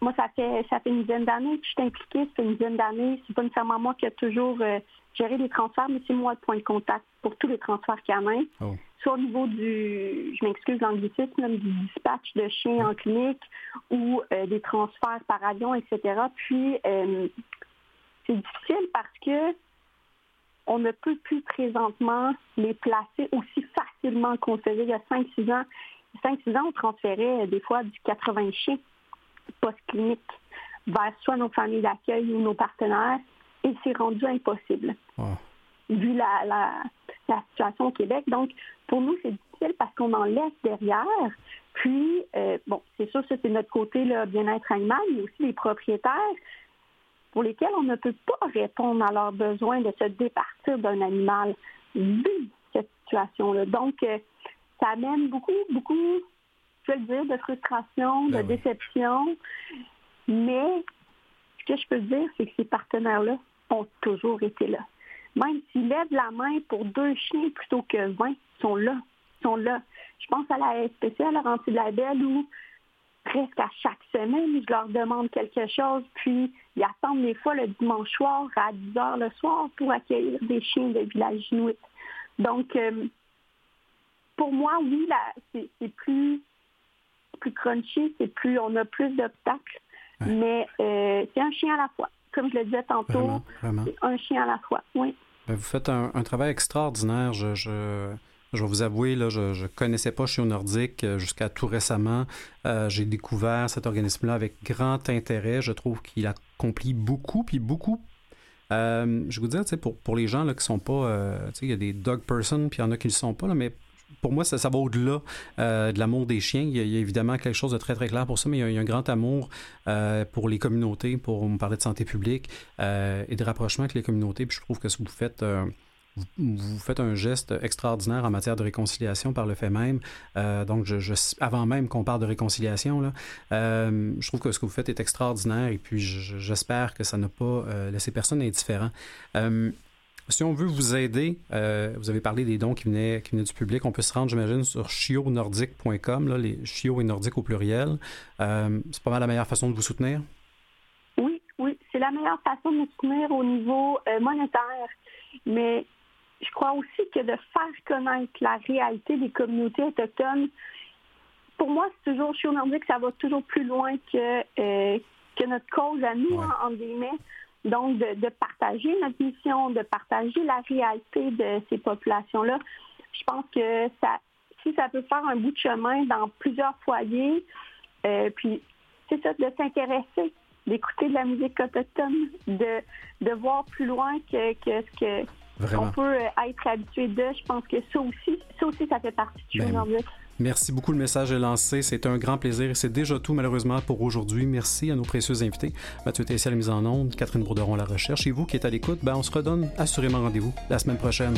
Speaker 4: moi, ça fait ça fait une dizaine d'années que je suis impliquée. Ça fait une dizaine d'années. C'est pas nécessairement moi qui ai toujours euh, géré les transferts, mais c'est moi le point de contact pour tous les transferts canins. Oh. Soit au niveau du, je m'excuse l'anglicisme, du dispatch de chiens en clinique ou euh, des transferts par avion, etc. Puis, c'est difficile parce que on ne peut plus présentement les placer aussi facilement qu'on faisait il y a 5-6 ans. 5-6 ans, on transférait euh, des fois du 80 chiens post-clinique vers soit nos familles d'accueil ou nos partenaires, et c'est rendu impossible, vu la, situation au Québec. Donc, pour nous, c'est difficile parce qu'on en laisse derrière. Puis, euh, bon, c'est sûr, ça, c'est notre côté bien-être animal, mais aussi les propriétaires pour lesquels on ne peut pas répondre à leurs besoins de se départir d'un animal vu cette situation-là. Donc, euh, ça amène beaucoup, beaucoup, je veux dire, de frustration, de ben déception. Mais ce que je peux dire, c'est que ces partenaires-là ont toujours été là. Même s'ils lèvent la main pour deux chiens plutôt que 20, ils sont là. sont là. Je pense à la SPC, à Laurentier de la Belle, où presque à chaque semaine, je leur demande quelque chose, puis ils attendent des fois le dimanche soir à 10 heures le soir pour accueillir des chiens de village inuit. Donc, euh, pour moi, oui, c'est plus, plus crunchy, c'est plus, on a plus d'obstacles, mais euh, c'est un chien à la fois. Comme je le disais tantôt, c'est un chien à la fois, oui.
Speaker 1: Ben, vous faites un, travail extraordinaire. je, je vais vous avouer, là, je ne connaissais pas Chiot Nordique euh, jusqu'à tout récemment. Euh, j'ai découvert cet organisme-là avec grand intérêt. Je trouve qu'il accomplit beaucoup, puis beaucoup. Euh, je vous dire, pour, pour les gens là, qui ne sont pas. il y a des dog person, puis il y en a qui ne le sont pas, là, mais pour moi, ça, va au-delà euh, de l'amour des chiens. Il y, a, évidemment quelque chose de très, très clair pour ça, mais il y a, un grand amour euh, pour les communautés, pour me parler de santé publique euh, et de rapprochement avec les communautés. Puis je trouve que que vous faites vous faites un geste extraordinaire en matière de réconciliation par le fait même. donc, je, avant même qu'on parle de réconciliation, là, je trouve que ce que vous faites est extraordinaire et puis j'espère que ça n'a pas laissé personne indifférent. Si on veut vous aider, euh, vous avez parlé des dons qui venaient, du public, on peut se rendre, j'imagine, sur chionordique.com, les chio et nordique au pluriel. Euh, c'est pas mal la meilleure façon de vous soutenir?
Speaker 4: Oui, oui, c'est la meilleure façon de nous soutenir au niveau euh, monétaire. Mais je crois aussi que de faire connaître la réalité des communautés autochtones, pour moi, c'est toujours Chio Nordique, ça va toujours plus loin que, que notre cause à nous, en guillemets. Donc, de, partager notre mission, de partager la réalité de ces populations-là. Je pense que ça, si ça peut faire un bout de chemin dans plusieurs foyers, euh, puis c'est ça, de s'intéresser, d'écouter de la musique autochtone, de, de voir plus loin que, que ce que on peut être habitué de. Je pense que ça aussi, ça aussi, ça fait partie du ben,
Speaker 1: Merci beaucoup, le message est lancé. C'est un grand plaisir et c'est déjà tout, malheureusement, pour aujourd'hui. Merci à nos précieux invités. Mathieu Tessier à la mise en onde, Catherine Bourderon à la recherche. Et vous qui êtes à l'écoute, ben, on se redonne assurément rendez-vous la semaine prochaine.